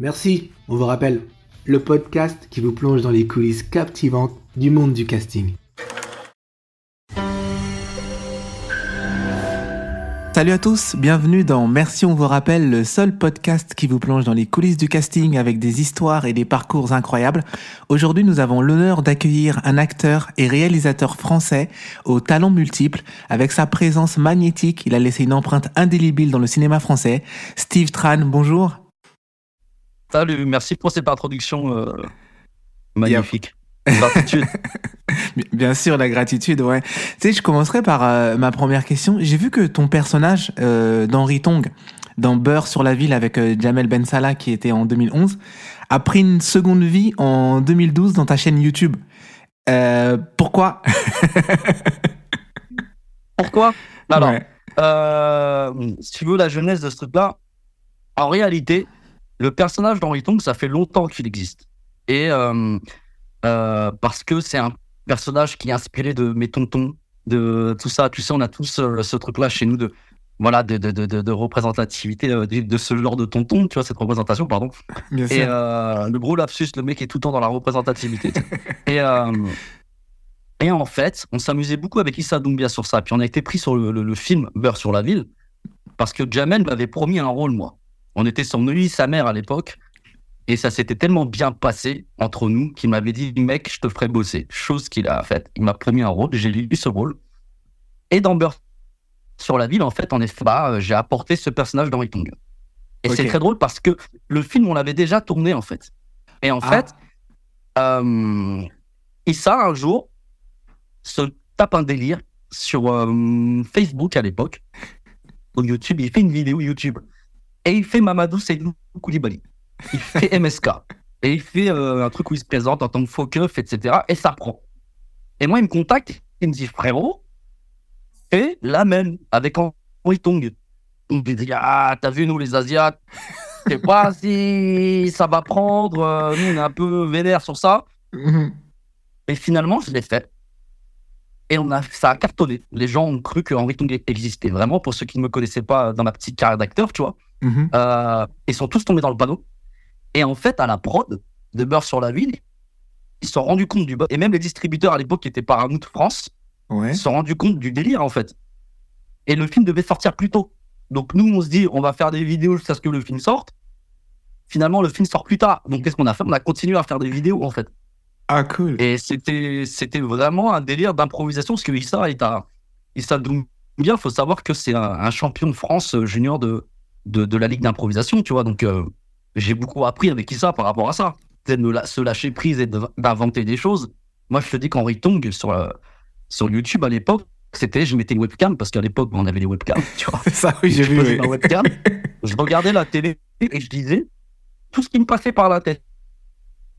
Merci, on vous rappelle, le podcast qui vous plonge dans les coulisses captivantes du monde du casting. Salut à tous, bienvenue dans Merci on vous rappelle, le seul podcast qui vous plonge dans les coulisses du casting avec des histoires et des parcours incroyables. Aujourd'hui nous avons l'honneur d'accueillir un acteur et réalisateur français aux talents multiples. Avec sa présence magnétique, il a laissé une empreinte indélébile dans le cinéma français. Steve Tran, bonjour. Salut, merci pour cette introduction euh, magnifique. Gratitude. Bien sûr, la gratitude, ouais. Tu sais, je commencerai par euh, ma première question. J'ai vu que ton personnage euh, d'Henri Tong, dans Beurre sur la ville avec Jamel Ben Salah, qui était en 2011, a pris une seconde vie en 2012 dans ta chaîne YouTube. pourquoi? Pourquoi? Alors, si tu veux la jeunesse de ce truc-là, en réalité, le personnage d'Henri Tong, ça fait longtemps qu'il existe. Et euh, euh, parce que c'est un personnage qui est inspiré de mes tontons, de tout ça. Tu sais, on a tous euh, ce truc-là chez nous de voilà de, de, de, de représentativité de, ce genre de tonton, tu vois, cette représentation, pardon. Bien et le gros lapsus, le mec est tout le temps dans la représentativité. et, et en fait, on s'amusait beaucoup avec Issa Doumbia sur ça. Puis on a été pris sur le, le film Beurre sur la ville, parce que Jamel m'avait promis un rôle, moi. On était sur lui, sa mère à l'époque. Et ça s'était tellement bien passé entre nous qu'il m'avait dit, mec, je te ferai bosser. Chose qu'il a faite. Il m'a promis un rôle, j'ai lu ce rôle. Et dans Beurre sur la ville, en fait, en effet, bah, j'ai apporté ce personnage d'Henri Tong. Et c'est très drôle parce que le film, on l'avait déjà tourné, en fait. Et en ah. fait, euh, Issa, un jour, se tape un délire sur euh, Facebook à l'époque, au YouTube. Il fait une vidéo YouTube et il fait Mamadou Seydou Koulibaly. Il fait MSK. Et il fait euh, un truc où il se présente en tant que faux keuf, etc. Et ça prend. Et moi, il me contacte, il me dit frérot, et la même avec Henri Tong. Il me dit Ah, t'as vu, nous les Asiates, je sais pas si ça va prendre. Euh, nous, on est un peu vénère sur ça. Mhm. Et finalement, je l'ai fait. Et on a, ça a cartonné. Les gens ont cru que Henri Tong existait vraiment. Pour ceux qui ne me connaissaient pas dans ma petite carrière d'acteur, tu vois. Euh, ils sont tous tombés dans le panneau. Et en fait, à la prod de Beurre sur la ville, ils se sont rendus compte du Et même les distributeurs à l'époque qui étaient Paramount France, ouais. se sont rendus compte du délire en fait. Et le film devait sortir plus tôt. Donc nous, on se dit, on va faire des vidéos jusqu'à ce que le film sorte. Finalement, le film sort plus tard. Donc qu'est-ce qu'on a fait? On a continué à faire des vidéos en fait. Ah cool. Et c'était c'était vraiment un délire d'improvisation parce que Issa est un Issa bien. Faut savoir que c'est un champion de France euh, junior de de, la ligue d'improvisation, tu vois. Donc, euh, j'ai beaucoup appris avec Issa par rapport à ça. de se lâcher prise et d'inventer des choses. Moi, je te dis qu'Henri Tong, sur, euh, sur YouTube à l'époque, c'était, je mettais une webcam, parce qu'à l'époque, on avait les webcams, tu vois. ça, oui, j'ai vu. Ma webcam, je regardais la télé et je disais tout ce qui me passait par la tête.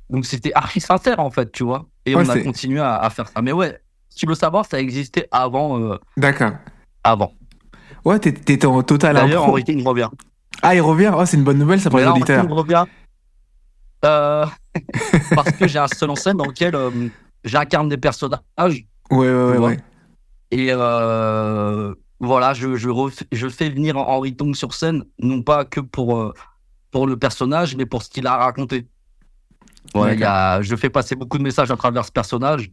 Donc, c'était archi sincère, en fait, tu vois. Et on a continué à, faire ça. Mais ouais, si tu veux savoir, ça existait avant. Euh, D'accord. Avant. Ouais, t'étais en total D'ailleurs, Henri King revient. Ah, il revient? Oh, c'est une bonne nouvelle, ça pour les auditeurs. Il revient. Euh, parce que j'ai un seul en scène dans lequel euh, j'incarne des personnages. Ouais, ouais, ouais. ouais. Et euh, voilà, je, je, je, fais venir Henri Tong sur scène, non pas que pour, pour le personnage, mais pour ce qu'il a raconté. Ouais, y a, je fais passer beaucoup de messages à travers ce personnage.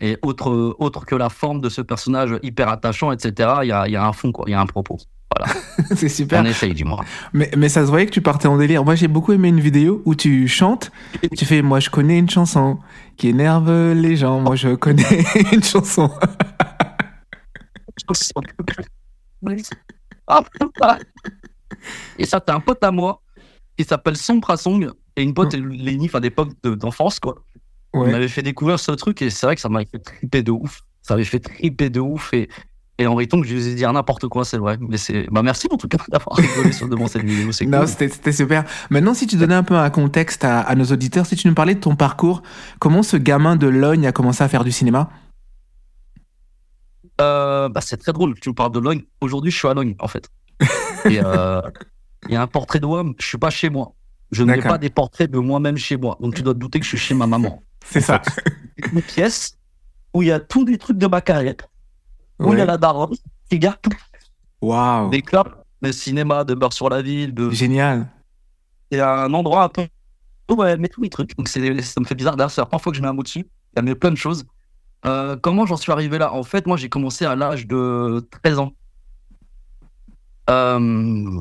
Et autre, autre que la forme de ce personnage hyper attachant, etc., il y a, y a un fond, quoi. Il y a un propos. Voilà. c'est super. On essaye, dis-moi. Mais, mais ça se voyait que tu partais en délire. Moi, j'ai beaucoup aimé une vidéo où tu chantes. Tu fais, moi, je connais une chanson qui énerve les gens. Moi, je connais une chanson. Et ça, t'as un pote à moi qui s'appelle Sompra Song et une pote, Léni, enfin d'époque d'enfance, quoi. On m'avait fait découvrir ce truc et c'est vrai que ça m'avait fait triper de ouf. Ça m'avait fait triper de ouf et, et en que je lui ai dit n'importe quoi, c'est vrai. Mais c'est, bah merci en tout cas d'avoir rigolé sur de cette vidéo. C'est non, c'était super. Maintenant, si tu donnais un peu un contexte à, nos auditeurs, si tu nous parlais de ton parcours, comment ce gamin de Logne a commencé à faire du cinéma? Euh, bah, c'est très drôle. Tu me parles de Logne. Aujourd'hui, je suis à Logne, en fait. Euh, il y a un portrait de moi. Je suis pas chez moi. Je ne mets pas des portraits de moi-même chez moi. Donc tu dois te douter que je suis chez ma maman. C'est ça. Une pièce où il y a tous les trucs de ma carrière. Où il y a la daronne qui garde tout. Waouh. Des clubs, de cinéma, de beurre sur la ville. De... Génial. c'est un endroit un peu où elle met tous mes trucs. Donc ça me fait bizarre. D'ailleurs, c'est la première fois que je mets un mot dessus. Elle met plein de choses. Euh, comment j'en suis arrivé là? En fait, moi, j'ai commencé à l'âge de 13 ans. Euh,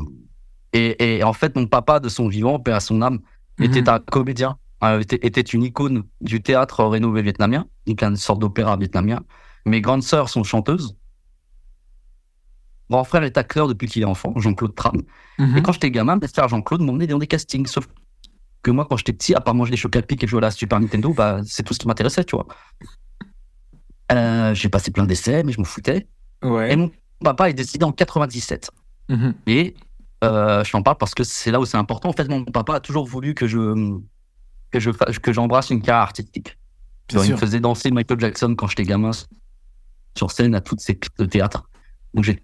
et, et en fait, mon papa, de son vivant, père à son âme, était Mhm. un comédien, était, était une icône du théâtre rénové vietnamien, donc une sorte d'opéra vietnamien. Mes grandes sœurs sont chanteuses. Mon frère est acteur depuis qu'il est enfant, Jean-Claude Tram. Mhm. Et quand j'étais gamin, mes frères Jean-Claude m'emmenait dans des castings. Sauf que moi, quand j'étais petit, à part manger des chocapics et jouer à la Super Nintendo, bah, c'est tout ce qui m'intéressait, tu vois. Euh, j'ai passé plein d'essais, mais je m'en foutais. Et mon papa est décédé en 97. Mhm. Et euh, je t'en parle parce que c'est là où c'est important. En fait, mon papa a toujours voulu que je que je que j'embrasse une carrière artistique. Genre, il me faisait danser Michael Jackson quand j'étais gamin sur scène à toutes ses pièces de théâtre. Donc j'étais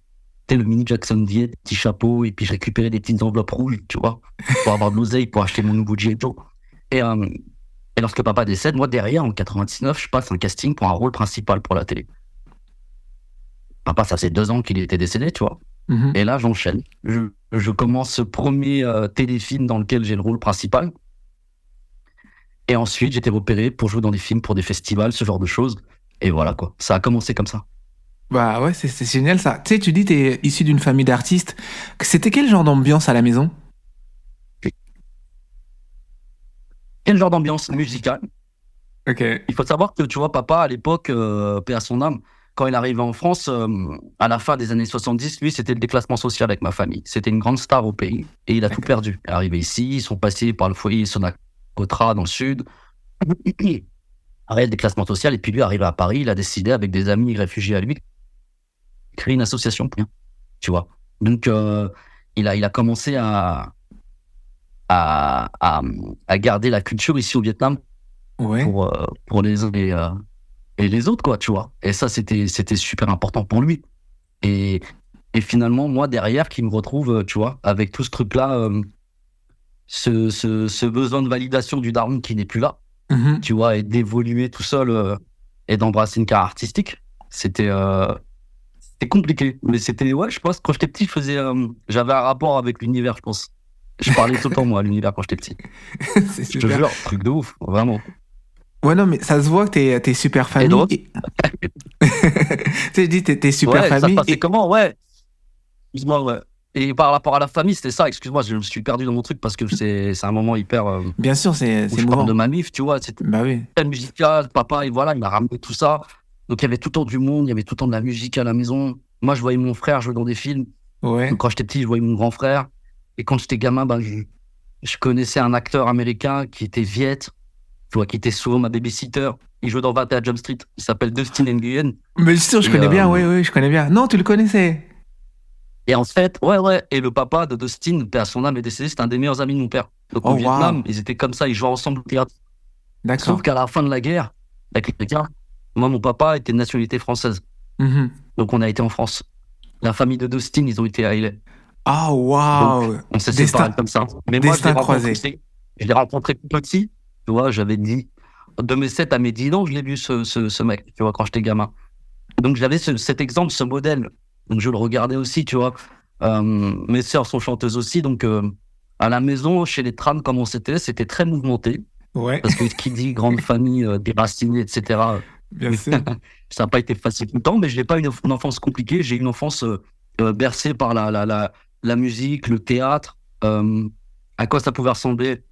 le mini Jackson Diet, petit chapeau, et puis je récupérais des petites enveloppes rouges, tu vois, pour avoir de l'oseille pour acheter mon nouveau G.I. Joe. Et, euh, et lorsque papa décède, moi derrière, en 99, je passe un casting pour un rôle principal pour la télé. Papa, ça fait deux ans qu'il était décédé, tu vois. Mhm. Et là, j'enchaîne. Je, je commence ce premier euh, téléfilm dans lequel j'ai le rôle principal. Et ensuite, j'étais repéré pour jouer dans des films, pour des festivals, ce genre de choses. Et voilà, quoi. Ça a commencé comme ça. Bah ouais, c'est génial ça. Tu sais, tu dis t'es issu d'une famille d'artistes. C'était quel genre d'ambiance à la maison? Quel genre d'ambiance musicale? Ok. Il faut savoir que, tu vois, papa, à l'époque, euh, paix à son âme, quand il arrivait en France, euh, à la fin des années 70, lui, c'était le déclassement social avec ma famille. C'était une grande star au pays. Et il a tout perdu. Il est arrivé ici, ils sont passés par le foyer Sonacotra dans le sud. Arrêt le déclassement social. Et puis lui, arrivé à Paris, il a décidé, avec des amis réfugiés à lui, de créer une association. Tu vois. Donc, euh, il, a, il a commencé à, à, à, à garder la culture ici au Vietnam Ouais. pour, euh, pour les uns et, euh, et les autres, quoi, tu vois. Et ça, c'était, c'était super important pour lui. Et, et finalement, moi, derrière, qui me retrouve, tu vois, avec tout ce truc-là, ce, ce, ce besoin de validation du daron qui n'est plus là, Mhm. tu vois, et d'évoluer tout seul euh, et d'embrasser une carrière artistique, c'était, euh, compliqué. Mais c'était, ouais, je pense, quand j'étais petit, euh, j'avais un rapport avec l'univers, je pense. Je parlais tout le temps, moi, à l'univers quand j'étais petit. c'est Je te super. jure, truc de ouf, vraiment. Ouais, non, mais ça se voit que t'es t'es super famille. Et- tu sais, je dis t'es super ouais, ça se famille. passait et- comment? Ouais. Excuse-moi, ouais. Et par rapport à la famille, c'était ça. Excuse-moi, je me suis perdu dans mon truc parce que c'est c'est un moment hyper. euh, Bien sûr, c'est c'est mouvant. de ma mif, tu vois. C'était Bah oui. très musical. Papa, et voilà, il m'a ramené tout ça. Donc il y avait tout le temps du monde, il y avait tout le temps de la musique à la maison. Moi, je voyais mon frère jouer dans des films. Ouais. Donc, quand j'étais petit, je voyais mon grand frère. Et quand j'étais gamin, ben, je, je connaissais un acteur américain qui était Viet, tu vois, qui était souvent ma babysitter. Il jouait dans 21 Jump Street. Il s'appelle Dustin Nguyen. Mais sûr, je Et, connais bien. euh, Oui, oui, je connais bien. Non, tu le connaissais. Et en fait, ouais, ouais. Et le papa de Dustin, père son âme, est décédé. C'était un des meilleurs amis de mon père. Donc Oh, au wow. Vietnam, ils étaient comme ça. Ils jouaient ensemble au théâtre. D'accord. Sauf qu'à la fin de la guerre, Américains, moi, mon papa était de nationalité française. Mhm. Donc on a été en France. La famille de Dustin, ils ont été à Haïley. Ah, waouh. On s'est séparés comme ça. Mais moi, je destin l'ai croisé. rencontré, je l'ai rencontré petit. Tu vois, j'avais dit, de mes 7 à mes 10 ans, je l'ai vu, ce, ce, ce mec, tu vois, quand j'étais gamin. Donc, j'avais ce- cet exemple, ce modèle. Donc, je le regardais aussi, tu vois. Euh, mes sœurs sont chanteuses aussi. Donc, euh, à la maison, chez les trams, comme on c'était, c'était très mouvementé. Ouais, Parce que qui dit grande famille, euh, déracinée, etc., bien sûr. ça n'a pas été facile tout le temps, mais je n'ai pas eu une, une enfance compliquée. J'ai eu une enfance euh, bercée par la, la, la, la musique, le théâtre. à quoi ça pouvait ressembler?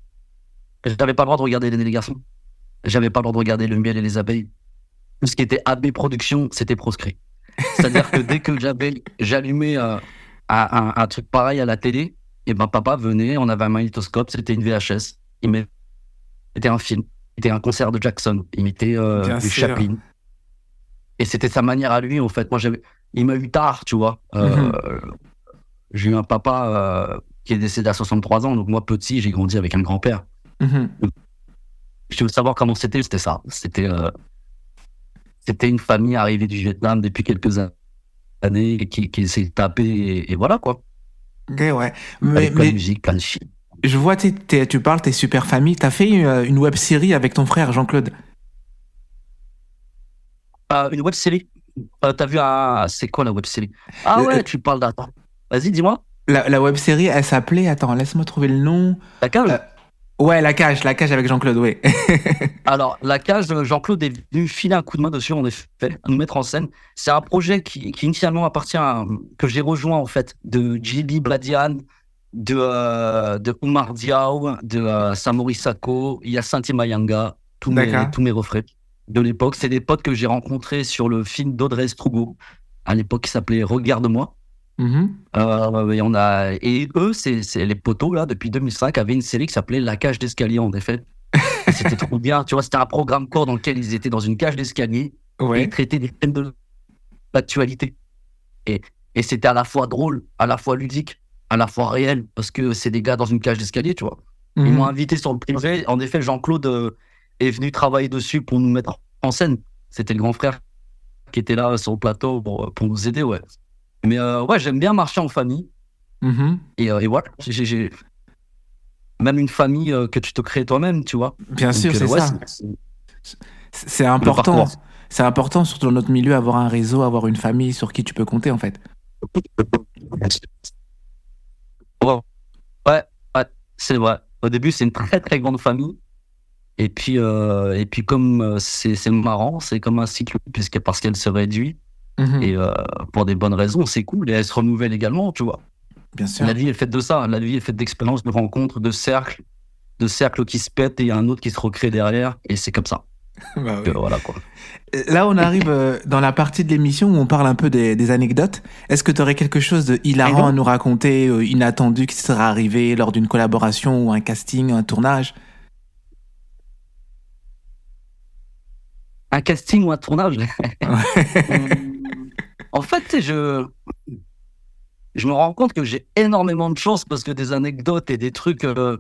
J'avais pas le droit de regarder les garçons. J'avais pas le droit de regarder le miel et les abeilles. Tout ce qui était AB Production, c'était proscrit. C'est-à-dire que dès que j'avais, j'allumais euh, un, un- un truc pareil à la télé, et ben papa venait, on avait un magnétoscope, c'était une VHS. Il mettait un film, c'était un concert de Jackson, il mettait euh, du sûr. Chaplin. Et c'était sa manière à lui, en fait. Moi, j'avais, il m'a eu tard, tu vois. Euh, J'ai eu un papa qui est décédé à 63 ans, donc moi, petit, j'ai grandi avec un grand-père. Mhm. Je veux savoir comment c'était, c'était ça. C'était, c'était une famille arrivée du Vietnam depuis quelques an- années qui, qui s'est tapée et, et voilà quoi. Ok, ouais. Mais, Avec mais de musique, films. je vois, t'es- t'es- tu parles, t'es super famille. T'as fait une web série avec ton frère Jean-Claude? Euh, une web série? Euh, T'as vu un... C'est quoi la web série? Ah ouais, euh, tu parles d'attends. Vas-y, dis-moi. La, la web série, elle s'appelait. Attends, laisse-moi trouver le nom. La Euh, Ouais, La Cage, La Cage avec Jean-Claude, oui. Alors, la cage, Jean-Claude est venu filer un coup de main dessus, en effet, à nous mettre en scène. C'est un projet qui, qui initialement appartient à, que j'ai rejoint, en fait, de JB Bladian, de, euh, de Oumar Diaw, de euh, Samori Sako, Yacinti Mayanga, tous mes, tous mes refrains de l'époque. C'est des potes que j'ai rencontrés sur le film d'Audrey Strugo, à l'époque qui s'appelait Regarde-moi. Mhm. Euh, et, on a, et eux, c'est les poteaux, là, depuis 2005, avaient une série qui s'appelait La cage d'escalier, en effet. Et C'était trop bien, tu vois, c'était un programme court dans lequel ils étaient dans une cage d'escalier et ils traitaient des thèmes de l'actualité. Et, et c'était à la fois drôle, à la fois ludique, à la fois réel, parce que c'est des gars dans une cage d'escalier, tu vois. Ils Mhm. m'ont invité sur le projet. En effet, Jean-Claude euh, est venu travailler dessus pour nous mettre en scène. C'était le grand frère qui était là sur le plateau pour, pour nous aider, ouais. Mais euh, ouais, j'aime bien marcher en famille. Mhm. Et, euh, et voilà, j'ai- même une famille euh, que tu te crées toi-même, tu vois. Bien Donc, sûr, c'est ouais, ça. c'est- important. C'est important, surtout dans notre milieu, avoir un réseau, avoir une famille sur qui tu peux compter, en fait. Ouais, ouais, ouais, c'est vrai. Au début, c'est une très très grande famille. Et puis, et puis comme c'est c'est marrant, c'est comme un cycle, puisque parce qu'elle se réduit, Mhm. et euh, pour des bonnes raisons, c'est cool, et elle se renouvelle également, tu vois. Bien sûr. La vie est faite de ça, la vie est faite d'expériences, de rencontres, de cercles, de cercles qui se pètent, et il y a un autre qui se recrée derrière, et c'est comme ça. Bah oui. Voilà quoi. Là, on arrive euh, dans la partie de l'émission où on parle un peu des, des anecdotes. Est-ce que tu aurais quelque chose de hilarant à nous raconter, euh, inattendu, qui serait arrivé lors d'une collaboration ou un casting, un tournage? Un casting ou un tournage? En fait, je, je me rends compte que j'ai énormément de chance parce que des anecdotes et des trucs, euh,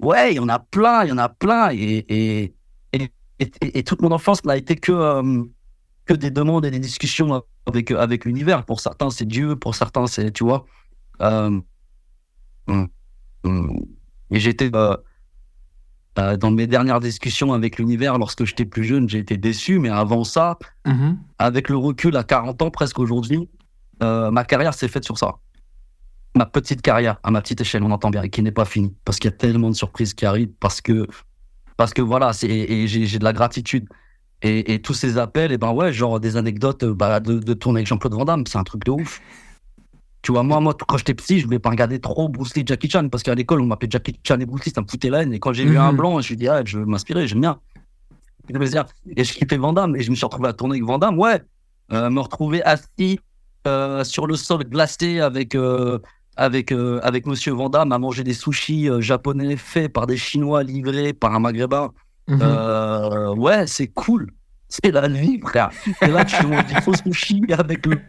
ouais, il y en a plein, il y en a plein. Et, et, et, et- toute mon enfance n'a été que, euh, que des demandes et des discussions avec, avec l'univers. Pour certains, c'est Dieu, pour certains, c'est, tu vois. Euh, hum, hum. et j'étais euh, dans mes dernières discussions avec l'univers lorsque j'étais plus jeune, j'ai été déçu, mais avant ça, Mhm. avec le recul à 40 ans presque aujourd'hui, euh, ma carrière s'est faite sur ça. Ma petite carrière, à ma petite échelle, on entend bien, et qui n'est pas finie, parce qu'il y a tellement de surprises qui arrivent, parce que, parce que voilà, et j'ai, de la gratitude. Et, et tous ces appels, et ben ouais, genre des anecdotes euh, bah, de, de tourner avec Jean-Claude Van Damme, c'est un truc de ouf. Tu vois, moi, moi, quand j'étais petit, je voulais pas regarder trop Bruce Lee, Jackie Chan, parce qu'à l'école, on m'appelait Jackie Chan et Bruce Lee, ça me foutait la haine. Et quand j'ai vu Mhm. un blanc, je me suis dit, ah, je veux m'inspirer, j'aime bien. Et je me disais, et je kiffais Van Damme, et je me suis retrouvé à tourner avec Van Damme, ouais. Euh, me retrouver assis euh, sur le sol glacé avec, euh, avec, euh, avec Monsieur Van Damme à manger des sushis japonais faits par des Chinois livrés par un Maghrébin. Mhm. Ouais, c'est cool. C'est la vie, frère. Et là, tu manges des faux sushis avec le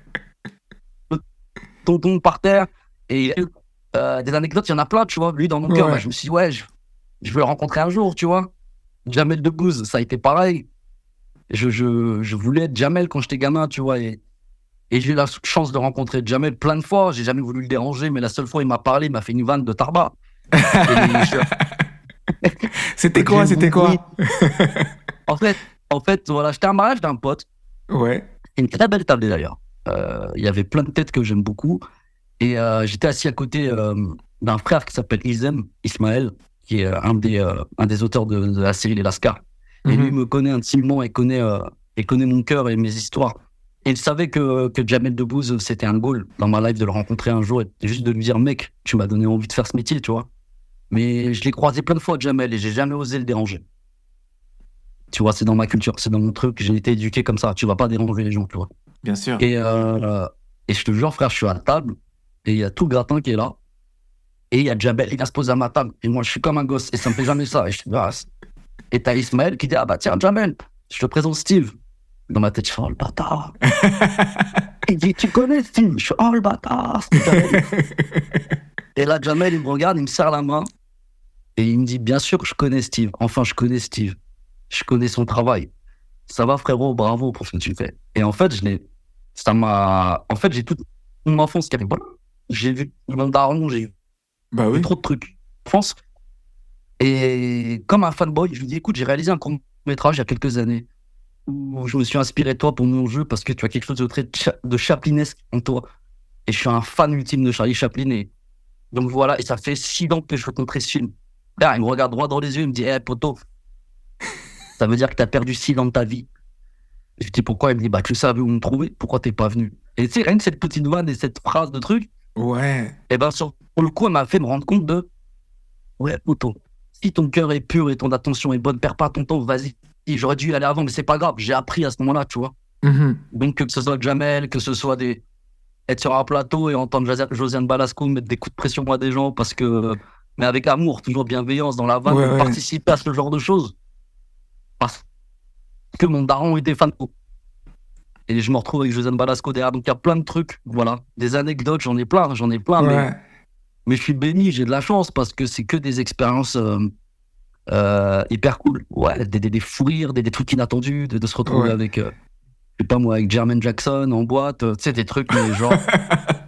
tonton par terre. Et euh, des anecdotes, il y en a plein, tu vois. Lui, dans mon cœur, Ouais. bah, je me suis dit, ouais, je, je veux le rencontrer un jour, tu vois. Jamel Debbouze, ça a été pareil. Je, je, je voulais être Jamel quand j'étais gamin, tu vois. Et, et j'ai eu la chance de rencontrer Jamel plein de fois. J'ai jamais voulu le déranger, mais la seule fois il m'a parlé, il m'a fait une vanne de Tarba. C'était quoi C'était quoi En fait, en fait, voilà, j'étais à un mariage d'un pote. Ouais. Une très belle tablée d'ailleurs. Euh, Il y avait plein de têtes que j'aime beaucoup. Et euh, j'étais assis à côté euh, d'un frère qui s'appelle Izem Ismaël, qui est un des, un des auteurs de, de la série Les Lascars. Et Mhm. lui me connaît intimement et connaît, et connaît mon cœur et mes histoires. Et il savait que, que Jamel Debbouze, c'était un goal dans ma life de le rencontrer un jour et juste de lui dire, mec, tu m'as donné envie de faire ce métier, tu vois. Mais je l'ai croisé plein de fois, Jamel, et j'ai jamais osé le déranger. Tu vois, c'est dans ma culture, c'est dans mon truc, j'ai été éduqué comme ça. Tu vas pas déranger les gens, tu vois. Bien sûr. Et, euh, et je te jure, frère, je suis à la table et il y a tout le gratin qui est là. Et il y a Jamel, il vient se poser à ma table. Et moi, je suis comme un gosse et ça me fait jamais ça. Et je dis, ah, et t'as Ismaël qui dit, ah bah tiens, Jamel, je te présente Steve. Dans ma tête, je fais, oh le bâtard. il dit, tu connais Steve? Je fais, oh le bâtard. et là, Jamel, il me regarde, il me serre la main et il me dit, bien sûr que je connais Steve. Enfin, je connais Steve. Je connais son travail. Ça va, frérot, bravo pour ce que tu fais. Et en fait, je l'ai ça m'a. En fait, j'ai toute mon enfance qui. Voilà. J'ai vu mon daron, j'ai Bah vu oui. trop de trucs. France. Et comme un fanboy, je lui dis écoute, j'ai réalisé un court-métrage il y a quelques années où je me suis inspiré de toi pour mon jeu parce que tu as quelque chose de très cha- de chaplinesque en toi. Et je suis un fan ultime de Charlie Chaplin et, Donc voilà, et ça fait six ans que je rencontrais ce film. Là, il me regarde droit dans les yeux, il me dit, hé, poto, ça veut dire que t'as perdu six ans de ta vie. Je dis, pourquoi? Il me dit, bah, tu savais où me trouver, pourquoi t'es pas venu? Et tu sais, rien que cette petite vanne et cette phrase de truc, Ouais. et ben, sur, pour le coup, elle m'a fait me rendre compte de, ouais, poto, si ton cœur est pur et ton attention est bonne, perds pas ton temps, vas-y. J'aurais dû y aller avant, mais c'est pas grave, j'ai appris à ce moment-là, tu vois. Mhm. Donc, que ce soit Jamel, que ce soit des. être sur un plateau et entendre Josia- Josiane Balasco mettre des coups de pression à des gens parce que. Mais avec amour, toujours bienveillance dans la vanne, Ouais, ouais. participer à ce genre de choses. Que mon daron était fan. Et je me retrouve avec Josiane Balasco derrière. Donc, il y a plein de trucs, voilà. Des anecdotes, j'en ai plein, j'en ai plein. Mais, Ouais. mais je suis béni, j'ai de la chance parce que c'est que des expériences. euh, euh, hyper cool. Ouais, des, des, des fous rires, des, des trucs inattendus, de, de se retrouver Ouais. avec, euh, je sais pas moi, avec Jermaine Jackson en boîte, euh, tu sais, des trucs, mais genre.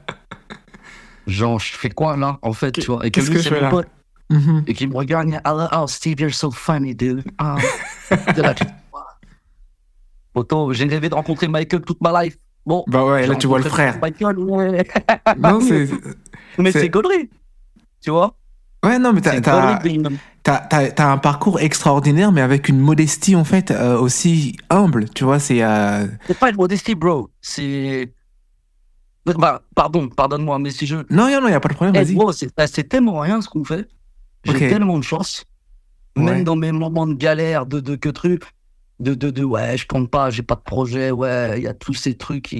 genre, je fais quoi là, en fait, tu vois? Et que lui, c'est mon pote, Mhm. et qu'il me regarde, dit, oh, oh, Steve, you're so funny, dude. Ah. Autant, j'ai rêvé de rencontrer Michael toute ma life. Bon. Bah ouais, là tu vois le frère. Michael, ouais. Non, c'est. mais c'est- connerie. Tu vois Ouais, non, mais t'as, un parcours extraordinaire, mais avec une modestie en fait euh, aussi humble. Tu vois, c'est. euh, C'est pas une modestie, bro. C'est. Bah, pardon, pardonne-moi, mais si je. Non, non, non, y a pas de problème. Eh, Vas-y. bro, c'est bah, c'est tellement rien ce qu'on fait. J'ai tellement de chance. Ouais. Même dans mes moments de galère, de, de que truc, de, de, de ouais, je compte pas, j'ai pas de projet, ouais, il y a tous ces trucs.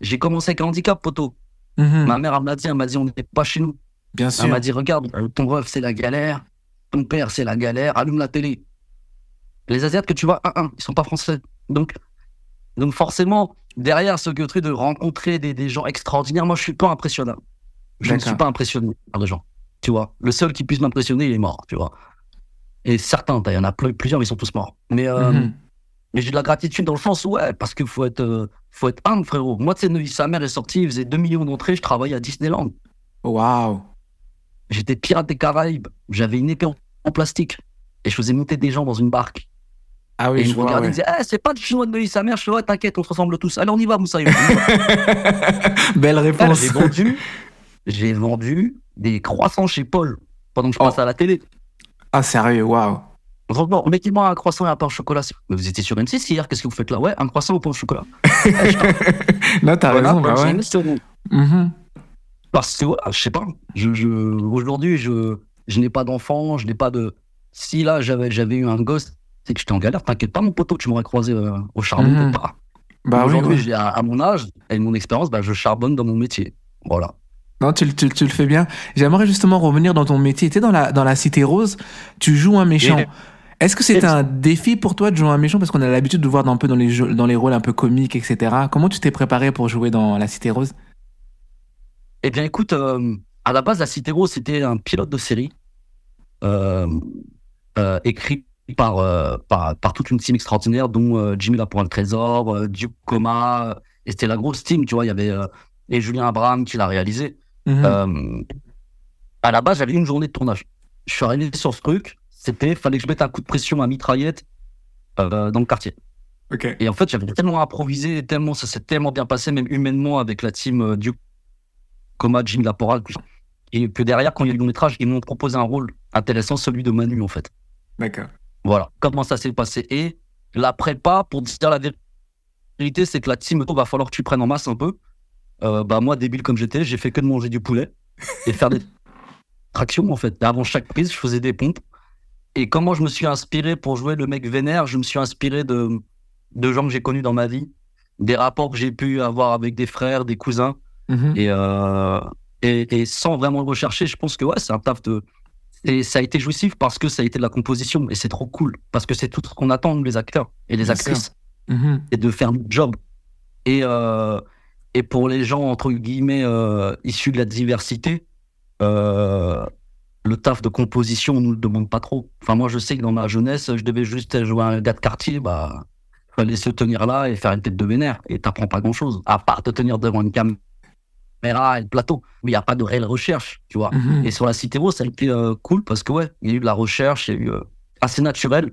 J'ai commencé avec un handicap, poteau. Mhm. Ma mère, elle m'a dit, elle m'a dit, on n'est pas chez nous. Bien Elle sûr. m'a dit, regarde, ton ref, c'est la galère. Ton père, c'est la galère. Allume la télé. Les Asiates que tu vois, un, un, ils sont pas français. Donc, donc forcément, derrière ce que truc de rencontrer des, des gens extraordinaires, moi, je suis pas impressionnable. Je ne suis pas impressionné par les gens. Tu vois, le seul qui puisse m'impressionner, il est mort. Tu vois. Et certains, il y en a plusieurs, mais ils sont tous morts. Mais, euh, Mhm. Mais j'ai de la gratitude dans le sens, ouais, parce qu'il faut être, euh, faut être humble, frérot. Moi, tu sais, Neuilly, sa mère est sortie, il faisait 2 millions d'entrées, je travaillais à Disneyland. Waouh. J'étais pirate des Caraïbes. J'avais une épée en, plastique. Et je faisais monter des gens dans une barque. Ah et oui, ils je regardaient, ouais. me disaient, Eh, c'est pas du chinois de Neuilly, sa mère. Je ouais, t'inquiète, on se ressemble tous. Allez, on y va, Moussaï. Belle réponse. j'ai vendu, j'ai vendu des croissants chez Paul pendant que je Oh. passe à la télé. Ah, sérieux, waouh. Franchement, mettez-moi un croissant et un pain au chocolat. Mais vous étiez sur M6 hier, qu'est-ce que vous faites là? Ouais, un croissant au pain au chocolat. Non, t'as Voilà, raison, bah ouais. seconde. Mhm. Parce que, voilà, je sais pas. Je, je, aujourd'hui, je, je n'ai pas d'enfant, je n'ai pas de. Si là, j'avais, j'avais eu un gosse, c'est que j'étais en galère. T'inquiète pas, mon poteau, tu m'aurais croisé euh, au charbon, peut-être pas. Bah oui, aujourd'hui, ouais. à, à mon âge et mon expérience, bah, je charbonne dans mon métier. Voilà. Non, tu, le- tu, tu le fais bien. J'aimerais justement revenir dans ton métier. Tu es dans la, dans la Cité Rose, tu joues un méchant. Est-ce que c'est un défi pour toi de jouer un méchant? Parce qu'on a l'habitude de voir un peu dans les, jeux- dans les rôles un peu comiques, etc. Comment tu t'es préparé pour jouer dans la Cité Rose? Eh bien, écoute, euh, à la base, la Cité Rose, c'était un pilote de série euh, euh, écrit par, par, par toute une team extraordinaire, dont Jimmy là pour le trésor, Duke Coma, et c'était la grosse team, tu vois. Il y avait et Julien Abraham qui l'a réalisé. Mhm. Euh, à la base, j'avais une journée de tournage. Je suis arrivé sur ce truc, c'était fallait que je mette un coup de pression à mitraillette euh, dans le quartier. Et en fait, j'avais tellement improvisé, tellement ça s'est tellement bien passé, même humainement avec la team euh, Duke, Coma, Jim Laporal, et que derrière, quand il y a eu le long métrage, ils m'ont proposé un rôle intéressant, celui de Manu en fait. D'accord. Voilà, comment ça s'est passé? Et la prépa, pour dire la vérité, c'est que la team, il va falloir que tu prennes en masse un peu. Euh, bah moi, débile comme j'étais, j'ai fait que de manger du poulet et faire des tractions en fait. Et avant chaque prise, je faisais des pompes. Et comment je me suis inspiré pour jouer le mec vénère, je me suis inspiré de, de gens que j'ai connus dans ma vie, des rapports que j'ai pu avoir avec des frères, des cousins. Mhm. Et, euh, et, et sans vraiment le rechercher, je pense que ouais, c'est un taf de. Et ça a été jouissif parce que ça a été de la composition et c'est trop cool parce que c'est tout ce qu'on attend les acteurs et les Bien actrices Mhm. et de faire notre job. Et, euh, et pour les gens, entre guillemets, euh, issus de la diversité, le taf de composition, on nous le demande pas trop. Enfin, moi, je sais que dans ma jeunesse, je devais juste jouer un gars de quartier, bah, fallait se tenir là et faire une tête de vénère. Et t'apprends pas grand chose, à part te tenir devant une caméra et le plateau. Mais il n'y a pas de réelle recherche, tu vois. Mhm. Et sur la Cité Rose, ça a été euh, cool parce que, ouais, il y a eu de la recherche, il y a eu euh, assez naturel.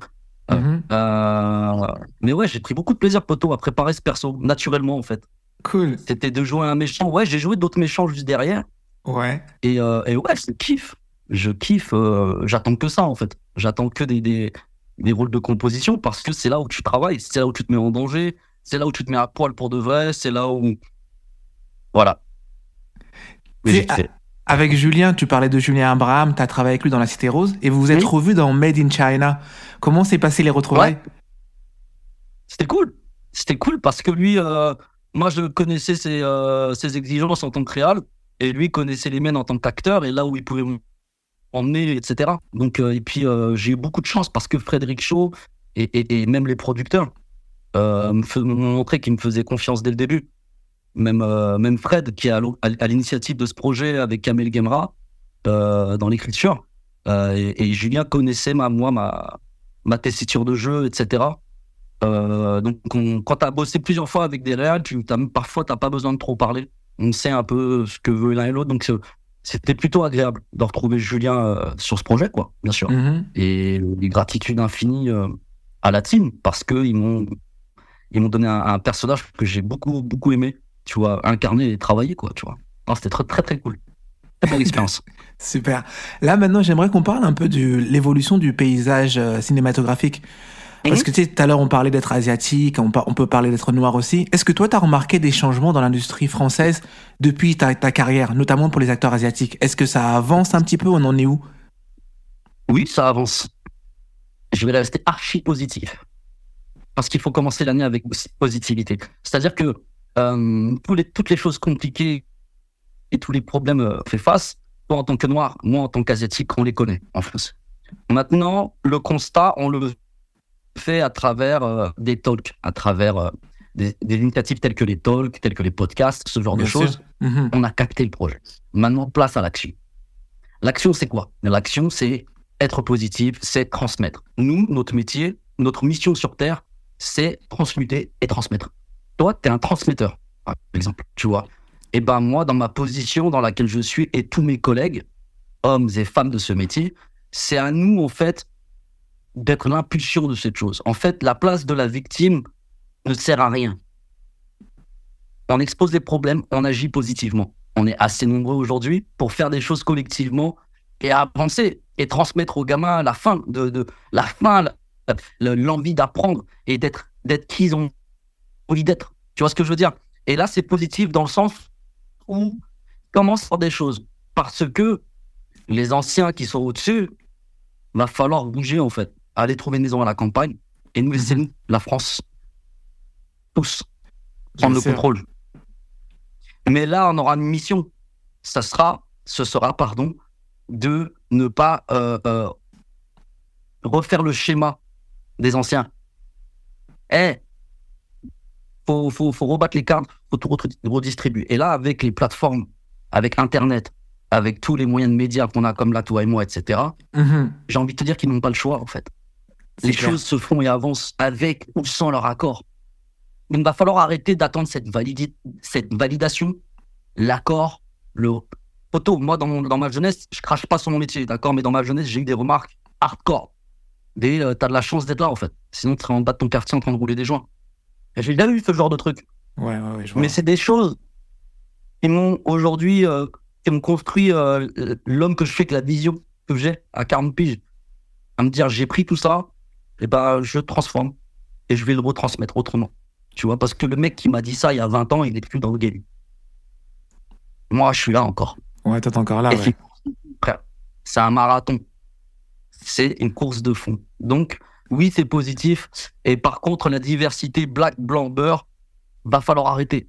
Mhm. Euh, mais ouais, j'ai pris beaucoup de plaisir, poteau, à préparer ce perso, naturellement, en fait. Cool. C'était de jouer un méchant. Ouais, j'ai joué d'autres méchants juste derrière. Ouais. Et, euh, et ouais, je kiffe. Je kiffe. euh, J'attends que ça, en fait. J'attends que des, des, des rôles de composition parce que c'est là où tu travailles, c'est là où tu te mets en danger, c'est là où tu te mets à poil pour de vrai, c'est là où. Voilà. Avec Julien, tu parlais de Julien Abraham, tu as travaillé avec lui dans La Cité Rose et vous vous êtes Oui. revus dans Made in China. Comment s'est passé les retrouvailles? C'était cool. C'était cool parce que lui, euh, moi, je connaissais ses, euh, ses exigences en tant que réal et lui connaissait les miennes en tant qu'acteur et là où il pouvait m'emmener, etc. Donc, euh, et puis, euh, j'ai eu beaucoup de chance parce que Frédéric Shaw et, et, même les producteurs euh, m'ont montré qu'ils me faisaient confiance dès le début. Même, même Fred, qui est à l'initiative de ce projet avec Kamel Gemra dans l'écriture, et, Julien connaissait ma, moi, ma, ma tessiture de jeu, etc. Donc, on- quand tu as bossé plusieurs fois avec des réals, tu, t'as- parfois, tu n'as pas besoin de trop parler. On sait un peu ce que veut l'un et l'autre. Donc, c'était plutôt agréable de retrouver Julien euh, sur ce projet, quoi, bien sûr. Mhm. Et des gratitudes infinies euh, à la team parce qu'ils m'ont ils m'ont donné un, un personnage que j'ai beaucoup, beaucoup aimé, tu vois, incarner et travailler, quoi, tu vois. Non, C'était très, très, très cool. Très belle expérience. Super. Là, maintenant, j'aimerais qu'on parle un peu de l'évolution du paysage euh, cinématographique. Parce Mhm. que tu sais, tout à l'heure, on parlait d'être asiatique, on, peut parler d'être noir aussi. Est-ce que toi, tu as remarqué des changements dans l'industrie française depuis ta, ta carrière, notamment pour les acteurs asiatiques? Est-ce que ça avance un petit peu? On en est où? Oui, ça avance. Je vais rester archi positif. Parce qu'il faut commencer l'année avec positivité. C'est-à-dire que euh, tous les- toutes les choses compliquées et tous les problèmes euh, fait face, toi en tant que noir, moi en tant qu'asiatique, on les connaît en France. Maintenant, le constat, on le fait à travers euh, des talks, à travers euh, des, des initiatives telles que les talks, telles que les podcasts, ce genre Bien de choses Mhm. on a capté le projet. Maintenant, place à l'action. L'action, c'est quoi? L'action, c'est être positif, c'est transmettre. Nous, notre métier, notre mission sur Terre, c'est transmuter et transmettre. Toi, tu es un transmetteur, par exemple, tu vois. Et ben moi, dans ma position dans laquelle je suis et tous mes collègues, hommes et femmes de ce métier, c'est à nous, en fait, d'être l'impulsion de cette chose. En fait, la place de la victime ne sert à rien on expose des problèmes, on agit positivement. On est assez nombreux aujourd'hui pour faire des choses collectivement et avancer et transmettre aux gamins la fin de, la fin, l'envie d'apprendre et d'être d'être qui ils ont envie d'être. Tu vois ce que je veux dire? Et là, c'est positif dans le sens où à faire des choses parce que les anciens qui sont au-dessus, va falloir bouger en fait, aller trouver une maison à la campagne et nous nous, la France, tous prendre le contrôle. Mais là, on aura une mission. Ça sera, ce sera, pardon, de ne pas euh, euh, refaire le schéma des anciens. Eh, faut, faut, faut rebattre les cartes, faut tout re- redistribuer. Et là, avec les plateformes, avec Internet, avec tous les moyens de médias qu'on a comme là, toi et moi, etc., Mhm. j'ai envie de te dire qu'ils n'ont pas le choix, en fait. Les clair. choses se font et avancent avec ou sans leur accord. Il va falloir arrêter d'attendre cette, validation, l'accord, le photo. Moi, dans, mon- dans ma jeunesse, je crache pas sur mon métier, d'accord, mais dans ma jeunesse, j'ai eu des remarques hardcore. Des, euh, t'as de la chance d'être là, en fait. Sinon, tu serais en bas de ton quartier en train de rouler des joints. J'ai déjà eu ce genre de truc. Ouais, ouais, ouais, je vois. Mais c'est des choses qui m'ont aujourd'hui, euh, qui m'ont construit euh, l'homme que je suis, avec la vision que j'ai à 40 piges. À me dire, j'ai pris tout ça, et ben, je transforme et je vais le retransmettre autrement. Tu vois, parce que le mec qui m'a dit ça il y a 20 ans, il n'est plus dans le game. Moi, je suis là encore. Ouais, toi, t'es encore là. Ouais. c'est- un marathon. C'est une course de fond. Donc, oui, c'est positif. Et par contre, la diversité black, blanc, beurre, va falloir arrêter.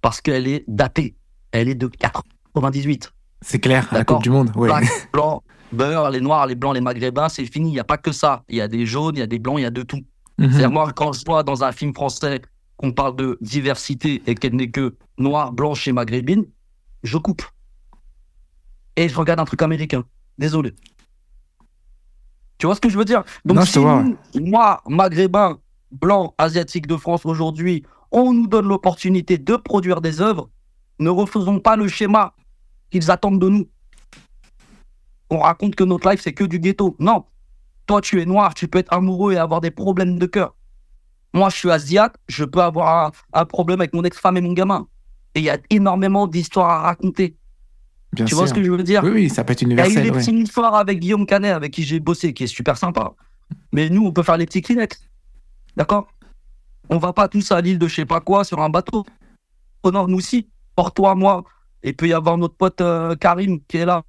Parce qu'elle est datée. Elle est de 98. C'est clair, à la. Coupe du Monde. Ouais. Black, blanc, beurre, les noirs, les blancs, les maghrébins, c'est fini. Il n'y a pas que ça. Il y a des jaunes, il y a des blancs, il y a de tout. Mhm. C'est-à-dire, moi, quand je vois dans un film français qu'on parle de diversité et qu'elle n'est que noire, blanche et maghrébine, je coupe. Et je regarde un truc américain. Désolé. Tu vois ce que je veux dire? Donc, Non, si nous, moi, maghrébin, blanc, asiatique de France aujourd'hui, on nous donne l'opportunité de produire des œuvres, ne refaisons pas le schéma qu'ils attendent de nous. On raconte que notre life, c'est que du ghetto. Non. Toi, tu es noir, tu peux être amoureux et avoir des problèmes de cœur. Moi, je suis asiate, je peux avoir un, un problème avec mon ex-femme et mon gamin. Et il y a énormément d'histoires à raconter. Bien tu sûr. vois ce que je veux dire? Oui, oui, ça peut être Il y a eu universel. des ouais. petites histoires avec Guillaume Canet, avec qui j'ai bossé, qui est super sympa. Mais nous, on peut faire les petits Kleenex. D'accord? On va pas tous à l'île de je sais pas quoi sur un bateau. Oh non, nous aussi. Porte-toi, moi. Et peut y avoir notre pote euh, Karim qui est là.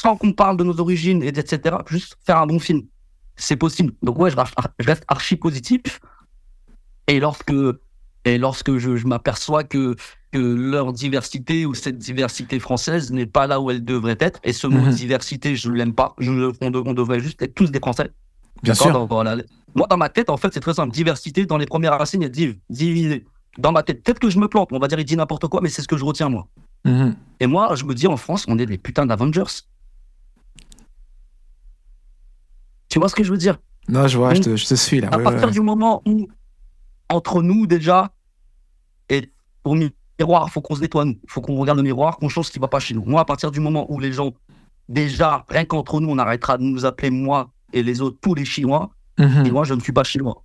Sans qu'on parle de nos origines, et etc. Juste faire un bon film. C'est possible. Donc, ouais, je reste, archi positif. Et lorsque, et lorsque je, je m'aperçois que, que leur diversité ou cette diversité française n'est pas là où elle devrait être, et ce mot Mhm. diversité, je ne l'aime pas. Je, on, de- on devrait juste être tous des Français. Bien sûr. Voilà. Moi, dans ma tête, en fait, c'est très simple. Diversité, dans les premières racines, il y a div, divisé. Dans ma tête, peut-être que je me plante, on va dire il dit n'importe quoi, mais c'est ce que je retiens, moi. Mhm. Et moi, je me dis, en France, on est des putains d'Avengers. Tu vois ce que je veux dire? Non, je vois, je te, je te suis là. À ouais, partir ouais. du moment où, entre nous, déjà, et au miroir, faut qu'on se nettoie, nous. faut qu'on regarde le miroir, qu'on change ce qui va pas chez nous. Moi, à partir du moment où les gens, déjà, rien qu'entre nous, on arrêtera de nous appeler moi et les autres, tous les Chinois, Mhm. et moi, je ne suis pas chinois.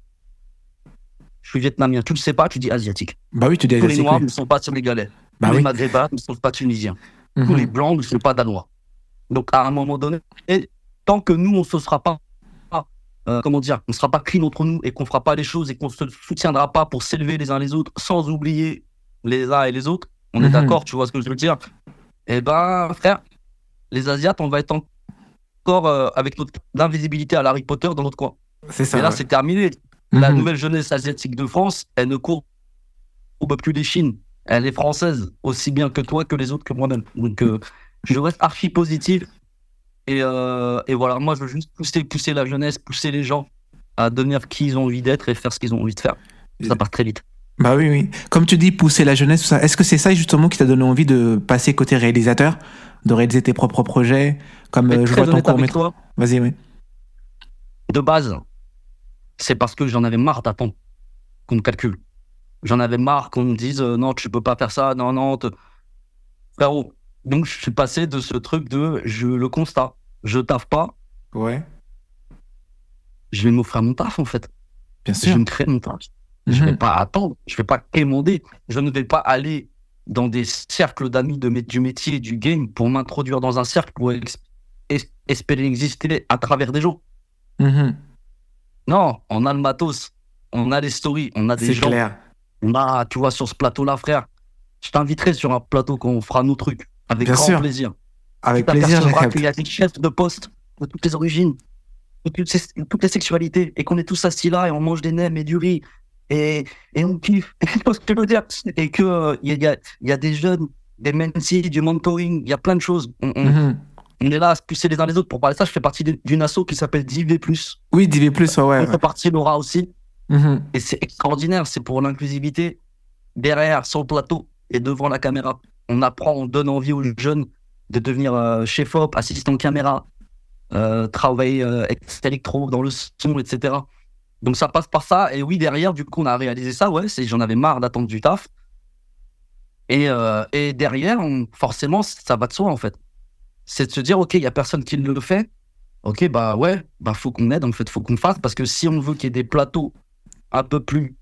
Je suis vietnamien. Tu le sais pas, tu dis asiatique. Bah oui, tu dis Tous les asiatique, noirs oui. ne sont pas sénégalais. Bah tous oui. les maghrébins ne sont pas tunisiens. Tous Mhm. les blancs ne sont pas danois. Donc, à un moment donné, et tant que nous, on ne se sera pas, euh, comment dire, on ne sera pas clean entre nous et qu'on fera pas les choses et qu'on se soutiendra pas pour s'élever les uns les autres sans oublier les uns et les autres, on est Mhm. d'accord, tu vois ce que je veux dire? Eh ben, frère, les Asiates, on va être encore euh, avec notre invisibilité à Harry Potter dans notre coin. C'est ça. Et là, ouais. c'est terminé. La Mhm. nouvelle jeunesse asiatique de France, elle ne court plus les Chines. Elle est française, aussi bien que toi, que les autres, que moi-même. Donc, euh, je reste archi positif. Et, euh, et voilà, moi, je veux juste pousser, pousser la jeunesse, pousser les gens à devenir qui ils ont envie d'être et faire ce qu'ils ont envie de faire. Ça passe très vite. Bah oui, oui. Comme tu dis, pousser la jeunesse, tout ça. Est-ce que c'est ça justement qui t'a donné envie de passer côté réalisateur, de réaliser tes propres projets, comme euh, je vois ton court avec métrage? toi, Vas-y, oui. de base, c'est parce que j'en avais marre d'attendre qu'on me calcule. J'en avais marre qu'on me dise euh, non, tu peux pas faire ça, non, non. Frérot. Donc, je suis passé de ce truc de je le constate, je taffe pas, Ouais. je vais m'offrir mon taf en fait. Bien Je sûr. vais me créer mon taf. Je vais Mhm. pas attendre, je vais pas quémander, je ne vais pas aller dans des cercles d'amis de du métier et du game pour m'introduire dans un cercle pour espérer exister à travers des gens. Mhm. Non, on a le matos, on a les stories, on a des gens. clair. On a, tu vois, sur ce plateau-là, frère, je t'inviterai sur un plateau quand on fera nos trucs, avec Bien grand sûr. plaisir. Avec Tu plaisir, qu'il y a des chefs de poste de toutes les origines, de toutes, ces- toutes les sexualités, et qu'on est tous assis là et on mange des nems et du riz, et, et on kiffe. Et qu'il il y, a, y a des jeunes, des mentees, du mentoring, il y a plein de choses. On, on- on est là à se pousser les uns les autres. Pour parler de ça, je fais partie d'une asso qui s'appelle DV+. Oui, plus, ouais, ouais. On fait partie Laura aussi. Mhm. Et c'est extraordinaire, c'est pour l'inclusivité derrière, sur le plateau et devant la caméra. On apprend, on donne envie aux jeunes de devenir euh, chef op, assistant caméra, euh, travailler euh, ex- électro dans le son, etc. Donc ça passe par ça. Et oui, derrière, du coup, on a réalisé ça. Ouais, c'est j'en avais marre d'attendre du taf. Et, euh, et derrière, forcément, ça va de soi en fait. C'est de se dire, ok, il y a personne qui le fait. Ok, bah ouais, bah faut qu'on aide en fait, faut qu'on fasse parce que si on veut qu'il y ait des plateaux un peu plus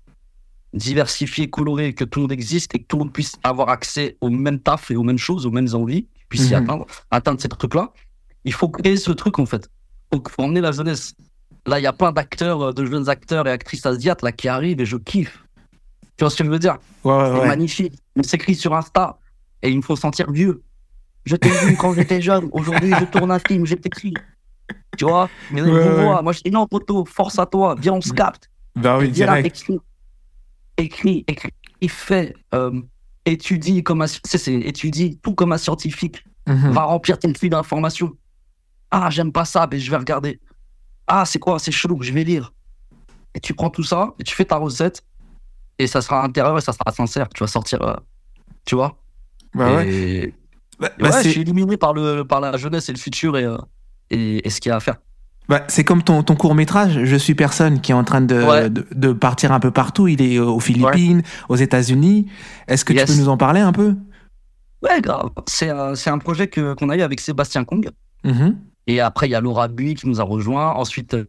diversifiés, colorés, que tout le monde existe et que tout le monde puisse avoir accès aux mêmes tafs et aux mêmes choses, aux mêmes envies, puisse y Mhm. atteindre, atteindre ces trucs-là, il faut créer ce truc en fait. Il faut emmener la jeunesse. Là, il y a plein d'acteurs, euh, de jeunes acteurs et actrices asiates là qui arrivent et je kiffe. Tu vois ce que je veux dire? Ouais, ouais, C'est magnifique. On s'écrit sur Insta et ils me font sentir vieux. Je t'ai vu quand j'étais jeune. Aujourd'hui, je tourne un film, j'ai écrit. Tu vois? Mais Ouais, voit. Moi, je dis non, poto, force à toi. Viens, on se capte. Bah oui, Viens, direct. écris. Écris, écris. Il fait, euh, étudie comme un, c'est, étudie tout comme un scientifique. Mhm. Va remplir tes flux d'informations. Ah, j'aime pas ça, mais je vais regarder. Ah, c'est quoi? C'est chelou, je vais lire. Et tu prends tout ça, et tu fais ta recette, et ça sera intérieur et ça sera sincère. Tu vas sortir, euh, tu vois? Bah ouais. Bah, bah, ouais, je suis illuminé par, le, par la jeunesse et le futur et, euh, et, et ce qu'il y a à faire. Bah, c'est comme ton, ton court métrage, Je suis personne, qui est en train de, Ouais. de, de partir un peu partout. Il est aux Philippines, aux États-Unis. Est-ce que Yes. tu peux nous en parler un peu? Ouais, grave. C'est un, un projet qu'on a eu avec Sébastien Kong. Mhm. Et après, il y a Laura Bui qui nous a rejoint. Ensuite, euh,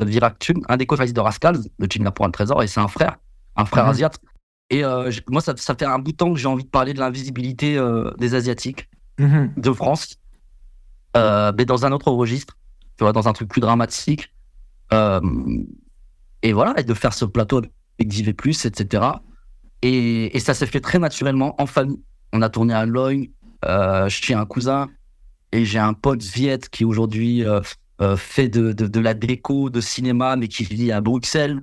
Virak Thun, un des co-réalisateurs de Rascals, le China pour un trésor, et c'est un frère, un frère asiate. Et euh, moi, ça, ça fait un bout de temps que j'ai envie de parler de l'invisibilité euh, des Asiatiques. Mhm. de France, euh, mais dans un autre registre, tu vois, dans un truc plus dramatique. Euh, et voilà, et de faire ce plateau avec JV+, etc. Et, et ça s'est fait très naturellement en famille. On a tourné à Logne, euh, chez un cousin, et j'ai un pote Viet qui aujourd'hui euh, euh, fait de, de, de la déco, de cinéma, mais qui vit à Bruxelles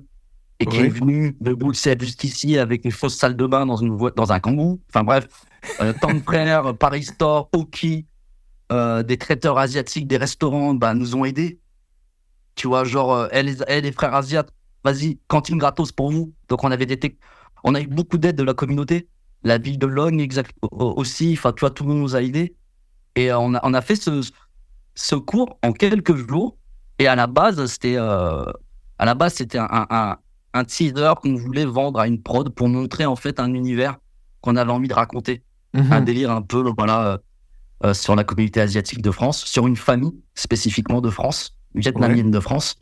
et qui est venu de Bruxelles jusqu'ici avec une fausse salle de bain dans, une dans un kangou. Enfin bref, euh, Tempraire, Paris Store, Oki, euh, des traiteurs asiatiques, des restaurants bah, nous ont aidés. Tu vois, genre, euh, elle, les, frères asiates, vas-y, cantine gratos pour vous. Donc on avait des on a eu beaucoup d'aide de la communauté. La ville de Logne exact, au- aussi, enfin, tu vois, tout le monde nous a aidés. Et euh, on, a, on a fait ce, ce cours en quelques jours. Et à la base, c'était euh, à la base, c'était un, un, un, teaser qu'on voulait vendre à une prod pour montrer en fait un univers qu'on avait envie de raconter. Mhm. Un délire un peu voilà, euh, euh, sur la communauté asiatique de France, sur une famille spécifiquement de France, vietnamienne de France.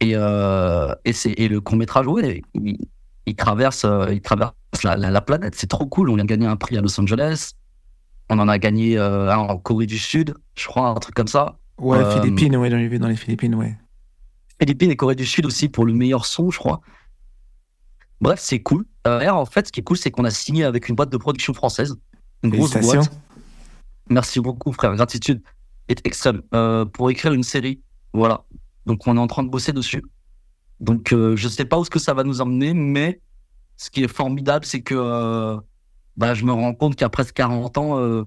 Et, euh, et, c'est, et le court-métrage, ouais, il, il traverse, euh, il traverse la, la, la planète. C'est trop cool. On a gagné un prix à Los Angeles. On en a gagné euh, un en Corée du Sud, je crois, un truc comme ça. Ouais, Euh, Philippines, ouais, j'en ai vu dans les Philippines, ouais. Philippines et Corée du Sud aussi pour le meilleur son, je crois. Bref, c'est cool. Euh, en fait, ce qui est cool, c'est qu'on a signé avec une boîte de production française. Une grosse boîte. Merci beaucoup, frère. Gratitude est extrême. Euh, pour écrire une série. Voilà. Donc, on est en train de bosser dessus. Donc, euh, je sais pas où ce que ça va nous emmener, mais ce qui est formidable, c'est que euh, bah, je me rends compte qu'à presque 40 ans, euh,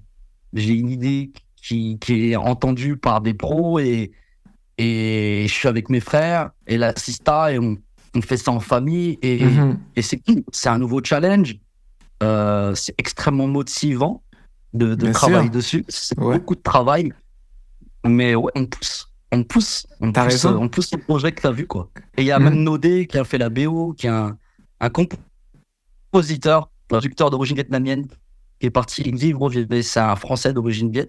j'ai une idée qui, qui est entendue par des pros et, et je suis avec mes frères et la sista et on, on fait ça en famille et, Mhm. et c'est cool. C'est un nouveau challenge. Euh, c'est extrêmement motivant de, de sûr. dessus. C'est Ouais. beaucoup de travail. Mais ouais, on pousse. On pousse. On pousse, raison. on pousse le projet que t'as vu, quoi. Et il y a même Nodé qui a fait la BO, qui est un, un compositeur, producteur d'origine vietnamienne, qui est parti vivre au Vietnam. C'est un Français d'origine viet.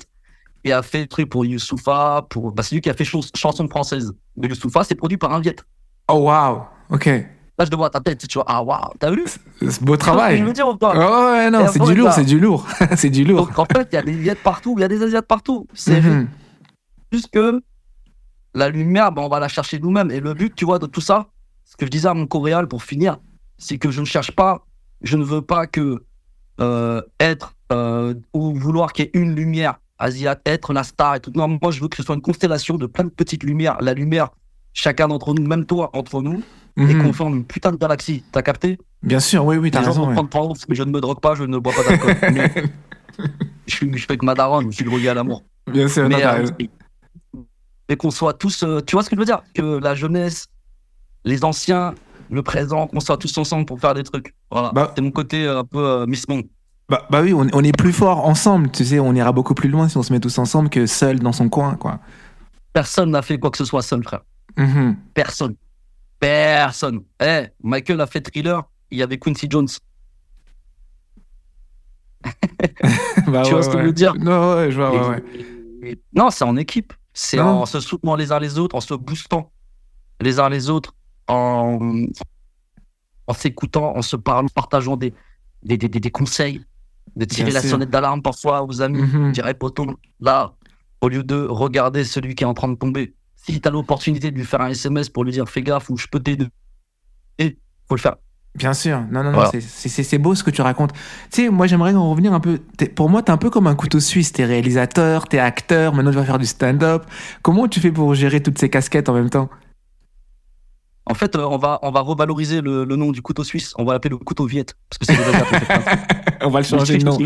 Et a fait le truc pour Youssoufa, pour... Bah, c'est lui qui a fait chans- chanson française de Youssoufa, c'est produit par un Viet. Oh, waouh, ok. Là, je vois ta tête, tu vois, ah waouh, t'as vu C'est beau travail. Je veux dire Oh, ouais, non, Et c'est du lourd, c'est du lourd. c'est du lourd. Donc en fait, il y a des Viets partout, il y a des Asiates partout. C'est Mhm. juste que la lumière, ben, on va la chercher nous-mêmes. Et le but, tu vois, de tout ça, ce que je disais à mon coréal pour finir, c'est que je ne cherche pas, je ne veux pas que euh, être euh, ou vouloir qu'il y ait une lumière asiate, être la star et tout. Non, moi, je veux que ce soit une constellation de plein de petites lumières. La lumière, chacun d'entre nous, même toi, entre nous, et Mhm. qu'on forme une putain de galaxie. T'as capté Bien sûr, oui, oui, t'as gens raison. ouais. prendre mais je ne me drogue pas, je ne bois pas d'alcool. Mais je, suis, je fais que ma daronne, je suis drogué à l'amour. Bien sûr, Mais, euh, et qu'on soit tous, euh, tu vois ce que je veux dire? Que la jeunesse, les anciens, le présent, qu'on soit tous ensemble pour faire des trucs. Voilà. Bah- c'est mon côté euh, un peu euh, Miss Monde. Bah, bah oui, on, on est plus fort ensemble, tu sais, on ira beaucoup plus loin si on se met tous ensemble que seul dans son coin, quoi. Personne n'a fait quoi que ce soit seul, frère. Mhm. Personne. Personne. Eh, Michael a fait thriller, il y avait Quincy Jones. Bah, Tu vois ouais, ce que je ouais. veux dire? Non, ouais, je vois, ouais, ouais. Et- Non, c'est en équipe. C'est en se soutenant les uns les autres, en se boostant les uns les autres, en, en s'écoutant, en se parlant, partageant des, des, des, des- des conseils, de tirer Bien la sûr. sonnette d'alarme parfois aux amis. Mhm. Dirais poton, là, au lieu de regarder celui qui est en train de tomber, si tu as l'opportunité de lui faire un SMS pour lui dire fais gaffe ou je peux t'aider, et faut le faire. Bien sûr, non, non, non, Voilà. c'est- beau ce que tu racontes. Tu sais, moi j'aimerais en revenir un peu. Pour moi, t'es un peu comme un couteau suisse. T'es réalisateur, t'es acteur, maintenant tu vas faire du stand-up. Comment tu fais pour gérer toutes ces casquettes en même temps? En fait, euh, on, va, on va revaloriser le, le nom du couteau suisse. On va l'appeler le couteau viette. Parce que c'est. On va le changer de nom.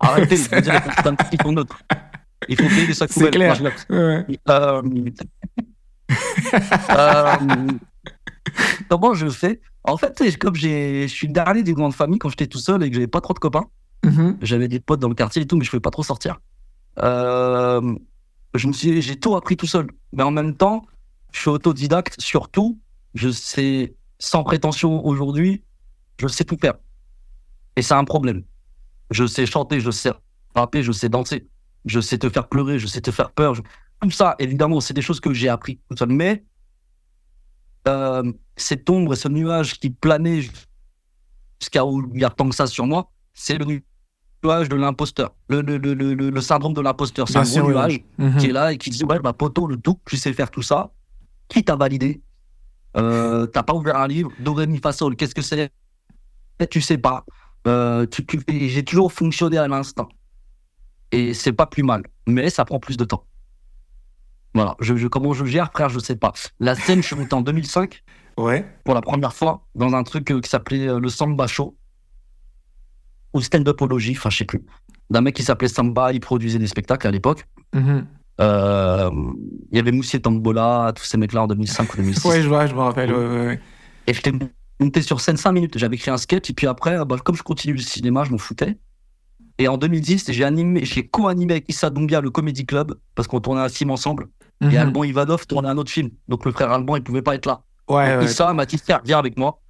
Arrêtez de dire un petit ton neutre. Il faut payer des sacs C'est clair. Ouais. Euh, euh, Comment je fais? En fait, comme je suis le dernier d'une grande famille quand j'étais tout seul et que j'avais pas trop de copains. Mhm. J'avais des potes dans le quartier et tout, mais je pouvais pas trop sortir. Euh, je me suis, j'ai tout appris tout seul. Mais en même temps, je suis autodidacte. Surtout, je sais, sans prétention aujourd'hui, je sais tout faire. Et c'est un problème. Je sais chanter, je sais rapper, je sais danser, je sais te faire pleurer, je sais te faire peur. je- Tout ça, évidemment, c'est des choses que j'ai appris tout seul. Mais euh, cette ombre et ce nuage qui planait jusqu'à où il y a tant que ça sur moi, c'est le nu- nuage de l'imposteur, le, le, le, le, le syndrome de l'imposteur. C'est un gros nuage Mhm. qui est là et qui dit Ouais, bah, poto, le tout, je sais faire tout ça. Qui t'a validé? Euh, T'as pas ouvert un livre Do, ré, mi, fa, sol, qu'est-ce que c'est? Tu sais pas. Euh, tu, tu- J'ai toujours fonctionné à l'instinct. Et c'est pas plus mal, mais ça prend plus de temps. Voilà, je, je- comment je gère, frère, je sais pas. La scène, je suis monté en 2005 Ouais. pour la première fois dans un truc euh, qui s'appelait euh, le Samba Show ou Stand-Upology, enfin je sais plus. D'un mec qui s'appelait Samba, il produisait des spectacles à l'époque. Mhm. Euh, il y avait Moussier Tambola, tous ces mecs-là en 2005 ou 2006. Ouais, je vois, je me rappelle. ouais, ouais, ouais. Et j'étais monté sur scène 5 minutes. J'avais écrit un sketch et puis après, bah, comme je continue le cinéma, je m'en foutais. Et en 2010, j'ai animé, j'ai co-animé avec Issa Doumbia le Comedy Club parce qu'on tournait un film ensemble. Et Mhm. Alban Ivanov tournait un autre film. Donc le frère Alban, il pouvait pas être là. Ouais, ouais. Issa m'a dit Frère, viens avec moi.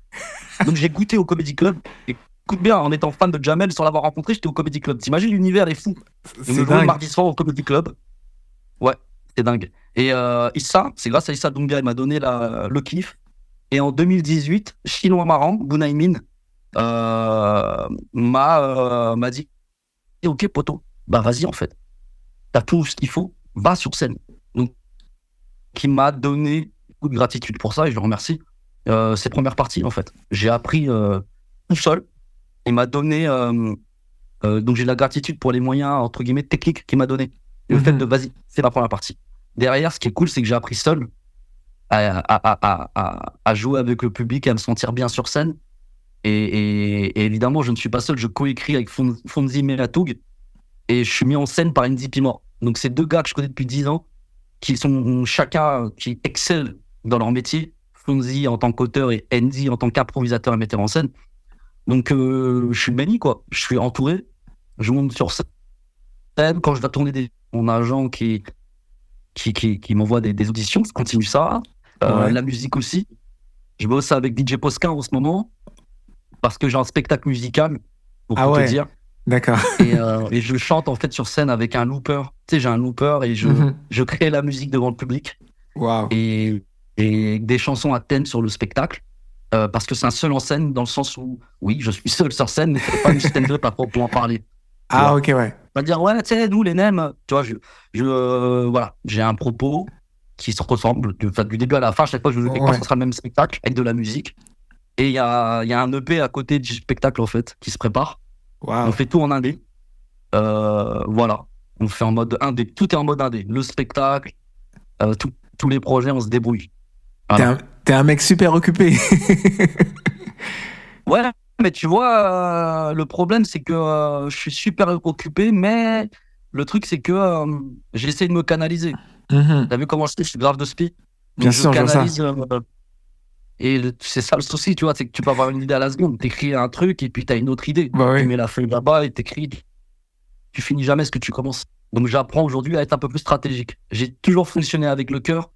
Donc j'ai goûté au Comedy Club. Et écoute bien, en étant fan de Jamel, sans l'avoir rencontré, j'étais au Comedy Club. T'imagines, l'univers est fou. C'est le mardi soir au Comedy Club. Ouais, c'est dingue. Et euh, Issa, c'est grâce à Issa Doumbia, il m'a donné la, le kiff. Et en 2018, Chinois Marrant, Bunaimin, euh, m'a euh, m'a dit Ok, poto, bah vas-y en fait. T'as tout ce qu'il faut, va sur scène. Qui m'a donné beaucoup de gratitude pour ça et je le remercie. Euh, ces premières parties en fait. J'ai appris euh, tout seul. Il m'a donné. euh, euh, donc j'ai de la gratitude pour les moyens entre guillemets techniques qu'il m'a donné. Le Mhm. fait de vas-y, c'est la première partie. Derrière, ce qui est cool, c'est que j'ai appris seul à, à, à, à, à- à jouer avec le public et à me sentir bien sur scène. Et, et- et évidemment, je ne suis pas seul, je coécris avec Fon- Fonzi Melatoug et je suis mis en scène par Andy Pimor. Donc, c'est deux gars que je connais depuis 10 ans qui sont chacun qui excellent dans leur métier. Fonzi en tant qu'auteur et Andy en tant qu'improvisateur et metteur en scène. Donc, euh, je suis béni, quoi. Je suis entouré. Je monte sur scène. Quand je dois tourner des. Mon agent qui, qui, qui, qui m'envoie des, des auditions, je continue ça. Euh, Ouais. La musique aussi. Je bosse avec DJ Posca en ce moment parce que j'ai un spectacle musical, pour Ah ouais. te dire. D'accord. Et, euh, et je chante en fait sur scène avec un looper. Tu sais, j'ai un looper et je, Mhm. je crée la musique devant le public Waouh. et, et des chansons à thème sur le spectacle. Euh, parce que c'est un seul en scène dans le sens où, oui, je suis seul sur scène, mais c'est pas une stand-up à proprement parler. Ah, ok, ouais. On va dire, ouais, tu sais, nous, les nems, tu vois, je, je, euh, voilà, j'ai un propos qui se ressemble du, du début à la fin. Chaque fois que je joue quelque part, Ouais. ce sera le même spectacle avec de la musique. Et il y a, il y a un EP à côté du spectacle, en fait, qui se prépare. On fait tout en indé. Euh, voilà. On fait en mode indé. Tout est en mode indé. Le spectacle, euh, tout- tous les projets, on se débrouille. T'es Voilà. un, t'es un mec super occupé. Ouais, mais tu vois, euh, le problème, c'est que je suis super occupé, mais le truc, c'est que j'essaie de me canaliser. Mhm. T'as vu comment je suis? Je suis grave de spi. Bien sûr, je ça. Et c'est ça le souci, tu vois, c'est que tu peux avoir une idée à la seconde. T'écris un truc et puis t'as une autre idée. Bah Tu oui. mets la feuille là-bas et t'écris. Tu finis jamais ce que tu commences. Donc j'apprends aujourd'hui à être un peu plus stratégique. J'ai toujours fonctionné avec le cœur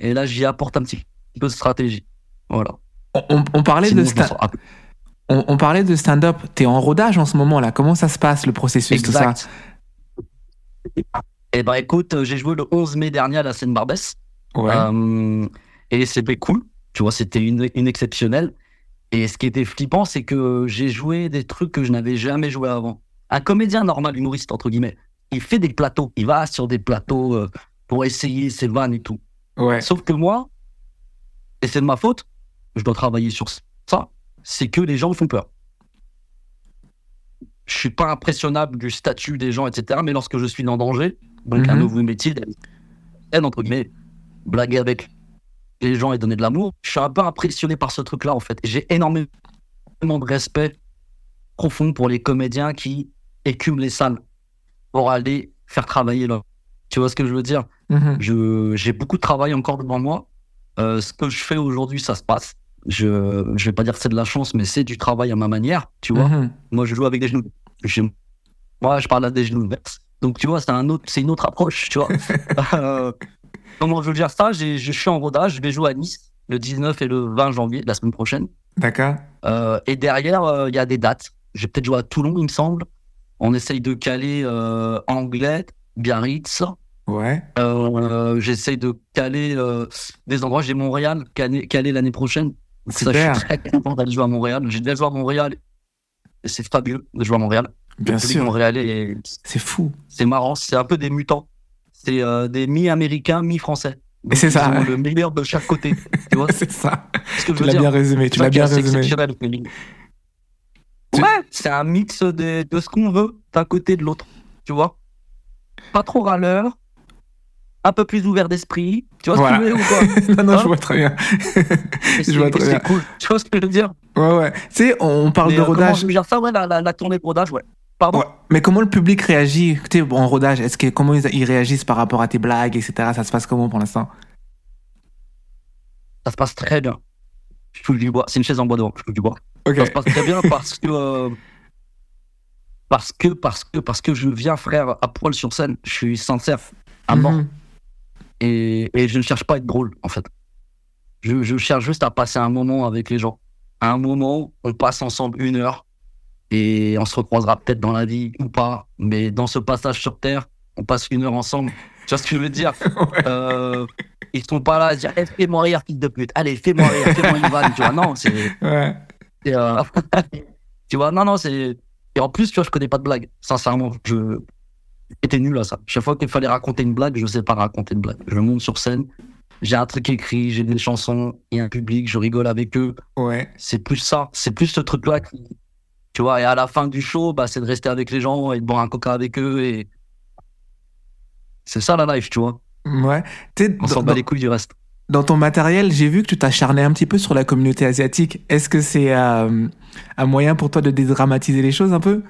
et là j'y apporte un petit peu de stratégie. Voilà. On, on- on parlait Sinon, de je m'en sta- sors un peu. on, on parlait de stand-up. T'es en rodage en ce moment là. Comment ça se passe le processus tout ça? Exact. Eh ben écoute, euh, j'ai joué le 11 mai dernier à la scène Barbès. Ouais. Euh, et c'était cool. Tu vois, c'était une, une exceptionnelle. Et ce qui était flippant, c'est que j'ai joué des trucs que je n'avais jamais joué avant. Un comédien normal, humoriste, entre guillemets, il fait des plateaux. Il va sur des plateaux euh, pour essayer ses vannes et tout. ouais. Sauf que moi, et c'est de ma faute, je dois travailler sur ça, c'est que les gens me font peur. Je suis pas impressionnable du statut des gens, etc. Mais lorsque je suis en danger, donc un Mhm. nouveau métier, entre guillemets, blaguer avec les gens et donner de l'amour, je suis un peu impressionné par ce truc-là, en fait. J'ai énormément de respect profond pour les comédiens qui écument les salles pour aller faire travailler là. Tu vois ce que je veux dire? Mhm. je, j'ai beaucoup de travail encore devant moi. Euh, ce que je fais aujourd'hui, ça se passe. Je, je vais pas dire que c'est de la chance, mais c'est du travail à ma manière, tu vois. Mhm. Moi, je joue avec des genoux. Je- moi, je parle à des genoux. Donc, tu vois, c'est un autre, c'est une autre approche, tu vois. Euh, comment je veux dire ça Je suis en rodage. Je vais jouer à Nice le 19 et le 20 janvier, la semaine prochaine. D'accord. Euh, et derrière, euh, il y a des dates. J'ai peut-être joué à Toulon, il me semble. On essaye de caler euh, Anglais, Biarritz. Ouais. Euh, J'essaye de caler des endroits. J'ai Montréal calé, calé l'année prochaine. Ça, je Super. suis très content d'aller jouer à Montréal. J'ai déjà joué à Montréal. C'est fabuleux de jouer à Montréal. Bien sûr. montréalais, C'est fou. c'est marrant. C'est un peu des mutants. C'est euh, des mi-américains, mi-français. C'est ça. le meilleur de chaque côté. Tu vois C'est ça. ce que je Tu l'as bien résumé. Tu l'as bien résumé. Ouais, c'est un mix de, de ce qu'on veut d'un côté et de l'autre. Tu vois Pas trop râleur, un peu plus ouvert d'esprit. Tu vois Voilà. ce que je veux dire ou quoi non, non, Hein je vois très bien. Je vois très c'est bien. cool. Tu vois ce que je veux dire Ouais, ouais. Tu sais, on parle Mais, de euh, comment rodage. je veux dire ça? Ouais, la, la, la tournée de rodage, ouais. Pardon Ouais. Mais comment le public réagit Tu sais, en rodage Est-ce que comment ils, ils réagissent par rapport à tes blagues, etc. Ça se passe comment pour l'instant? Ça se passe très bien. Je touche du bois. C'est une chaise en bois devant. Je touche du bois. Ça se passe très bien parce que. euh, parce que, parce que, parce que je viens, frère, à poil sur scène. Je suis sincère, à mort. Mhm. Et, et je ne cherche pas à être drôle, en fait. Je, je cherche juste à passer un moment avec les gens. Un moment, on passe ensemble une heure et on se recroisera peut-être dans la vie ou pas. Mais dans ce passage sur Terre, on passe une heure ensemble. Tu vois ce que je veux dire Ouais. euh, Ils sont pas là à se dire Eh, fais-moi rire, fils de pute. Allez, fais-moi rire, fais-moi une vanne. Tu vois, non, c'est. Ouais. euh, tu vois, non, non, c'est. Et en plus, tu vois, je connais pas de blague. Sincèrement, je. J'étais nul à ça. Chaque fois qu'il fallait raconter une blague, je sais pas raconter une blague. Je monte sur scène, j'ai un truc écrit, j'ai des chansons, il y a un public, je rigole avec eux. Ouais. C'est plus ça. C'est plus ce truc-là qui. Tu vois, et à la fin du show, bah, c'est de rester avec les gens et de boire un coca avec eux. Et. C'est ça la life, tu vois. Ouais. Tu sais, On s'en bat les couilles du reste. dans ton matériel, j'ai vu que tu t'acharnais un petit peu sur la communauté asiatique. Est-ce que c'est euh, un moyen pour toi de dédramatiser les choses un peu?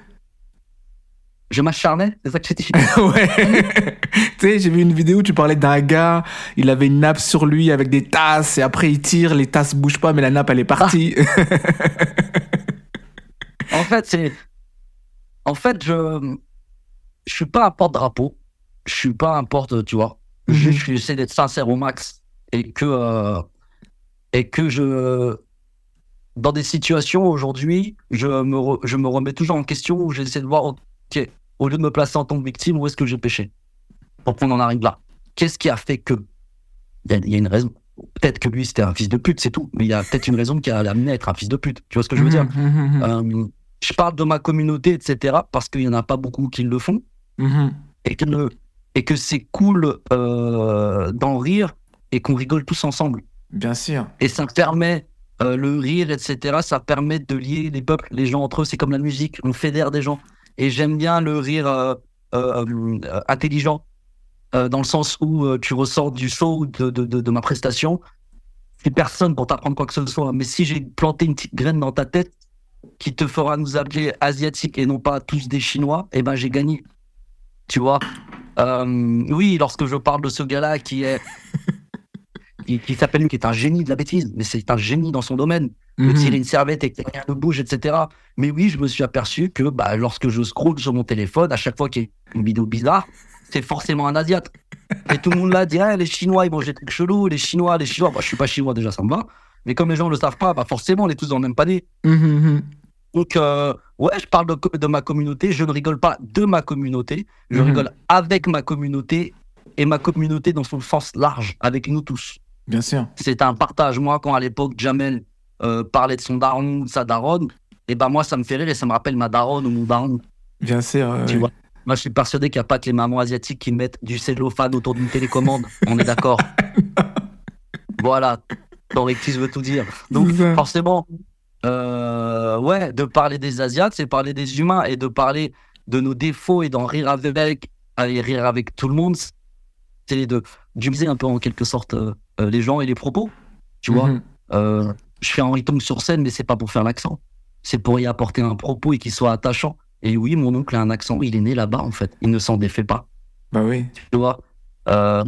Je m'acharnais, c'est ça que j'ai dit. Ouais. tu sais, j'ai vu une vidéo où tu parlais d'un gars, il avait une nappe sur lui avec des tasses et après il tire, les tasses bougent pas mais la nappe elle est partie. En fait, c'est. En fait, je. Je suis pas un porte-drapeau. Je suis pas un porte, tu vois. Mhm. Je- je- J'essaie d'être sincère au max. Et que. euh, Et que je. Dans des situations aujourd'hui, je me, re- je me remets toujours en question où j'essaie de voir, ok, au lieu de me placer en tant que victime, où est-ce que j'ai péché Pour qu'on en arrive là? Qu'est-ce qui a fait que Il y a, il y a une raison? Peut-être que lui, c'était un fils de pute, c'est tout. Mais il y a peut-être une raison qui a amené à être un fils de pute. Tu vois ce que je veux dire? Mhm, mhm, euh, je parle de ma communauté, etc., parce qu'il n'y en a pas beaucoup qui le font, mhm. et que, le- et que c'est cool euh, d'en rire et qu'on rigole tous ensemble. Bien sûr. Et ça permet, euh, le rire, etc., ça permet de lier les peuples, les gens entre eux. C'est comme la musique, on fédère des gens. Et j'aime bien le rire euh, euh, intelligent, dans le sens où tu ressors du show ou de, de, de, de ma prestation. C'est personne pour t'apprendre quoi que ce soit. Mais si j'ai planté une petite graine dans ta tête qui te fera nous appeler asiatiques et non pas tous des Chinois, eh ben j'ai gagné. Tu vois? Euh, Oui, lorsque je parle de ce gars-là qui est qui, qui s'appelle qui est un génie de la bêtise, mais c'est un génie dans son domaine. De Mhm. tirer une serviette et que rien ne bouge, etc. Mais oui, je me suis aperçu que bah, lorsque je scrolle sur mon téléphone, à chaque fois qu'il y a une vidéo bizarre, c'est forcément un Asiate. Et tout le monde là dit Ah, les Chinois, ils mangent des trucs chelous, les Chinois, les Chinois. Bah, je suis pas chinois déjà, ça me va. Mais comme les gens ne le savent pas, bah, forcément, on est tous dans le même panier. Donc, euh, ouais, je parle de, ma communauté. Je ne rigole pas de ma communauté. Je Mhm. rigole avec ma communauté et ma communauté dans son sens large, avec nous tous. Bien sûr. C'est un partage. Moi, quand à l'époque, Jamel euh, parlait de son daron ou de sa daronne, et ben moi, ça me fait rire et ça me rappelle ma daronne ou mon daron. Bien sûr. Tu vois Moi, je suis persuadé qu'il n'y a pas que les mamans asiatiques qui mettent du cellophane autour d'une télécommande. On est d'accord Voilà. Ton rectis veut tout dire. Donc, forcément, euh, ouais, de parler des Asiates, c'est parler des humains et de parler de nos défauts et d'en rire avec, et rire avec tout le monde. C'est de d'humiliser un peu en quelque sorte euh, euh, les gens et les propos. Tu vois Mhm. euh, je fais Henri Tong sur scène, mais c'est pas pour faire l'accent. C'est pour y apporter un propos et qu'il soit attachant. Et oui, mon oncle a un accent. Il est né là-bas, en fait. Il ne s'en défait pas. Bah oui. Tu vois euh,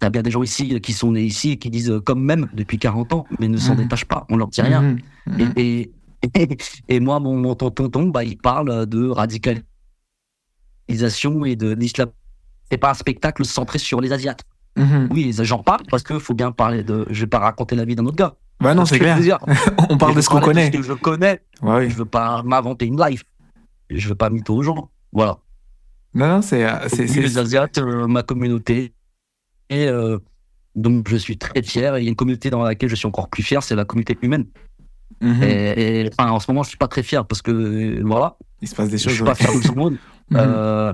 T'as bien des gens ici qui sont nés ici et qui disent euh, comme même depuis 40 ans, mais ne s'en Mhm. détachent pas. On leur dit rien. Mhm. Et, et, et moi, mon, mon tonton, bah, il parle de radicalisation et de l'islam. C'est pas un spectacle centré sur les Asiates. Mhm. Oui, j'en parle parce qu'il faut bien parler de. Je vais pas raconter la vie d'un autre gars. Bah non, Ce c'est que clair. On parle de ce qu'on connaît. de Ce que je connais. Ouais, oui. Je veux pas m'inventer une life. Je veux pas mytho aux gens. Voilà. Non, euh, c'est- les Asiates, euh, ma communauté. Et euh, donc, je suis très fier. Et il y a une communauté dans laquelle je suis encore plus fier, c'est la communauté humaine. Mhm. Et, et, enfin, en ce moment, je suis pas très fier parce que voilà, Il se passe des je choses. suis ouais. pas fier de tout le monde. Mhm. Euh,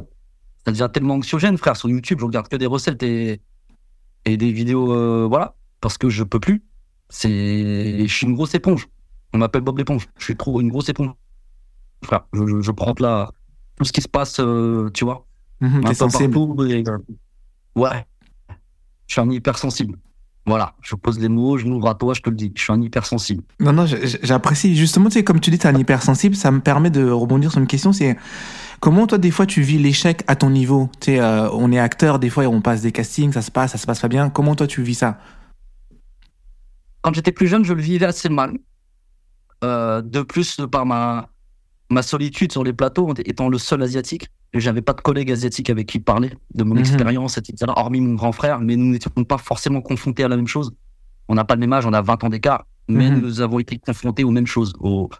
ça devient tellement anxiogène, frère. Sur YouTube, je regarde que des recettes et, et des vidéos, euh, voilà, parce que je peux plus. C'est, je suis une grosse éponge. On m'appelle Bob l'éponge. Je suis trop une grosse éponge, frère. Je, je, je prends là tout ce qui se passe, euh, tu vois, Mhm, un peu sensible. partout. et, ouais, je suis un hypersensible. Voilà, je pose les mots, je m'ouvre à toi, je te le dis. Je suis un hypersensible. Non, non, j'apprécie. Justement, tu sais, comme tu dis, t'es un hypersensible, ça me permet de rebondir sur une question, c'est comment toi, des fois, tu vis l'échec à ton niveau? Tu sais, euh, on est acteur, des fois, on passe des castings, ça se passe, ça se passe pas bien. Comment toi, tu vis ça? Quand j'étais plus jeune, je le vivais assez mal. Euh, de plus, par ma, ma solitude sur les plateaux, étant le seul asiatique, et j'avais pas de collègues asiatiques avec qui parler de mon Mhm. expérience, etc., hormis mon grand frère, mais nous n'étions pas forcément confrontés à la même chose. On n'a pas le même âge, on a 20 ans d'écart, mais Mhm. nous avons été confrontés aux mêmes choses. Au,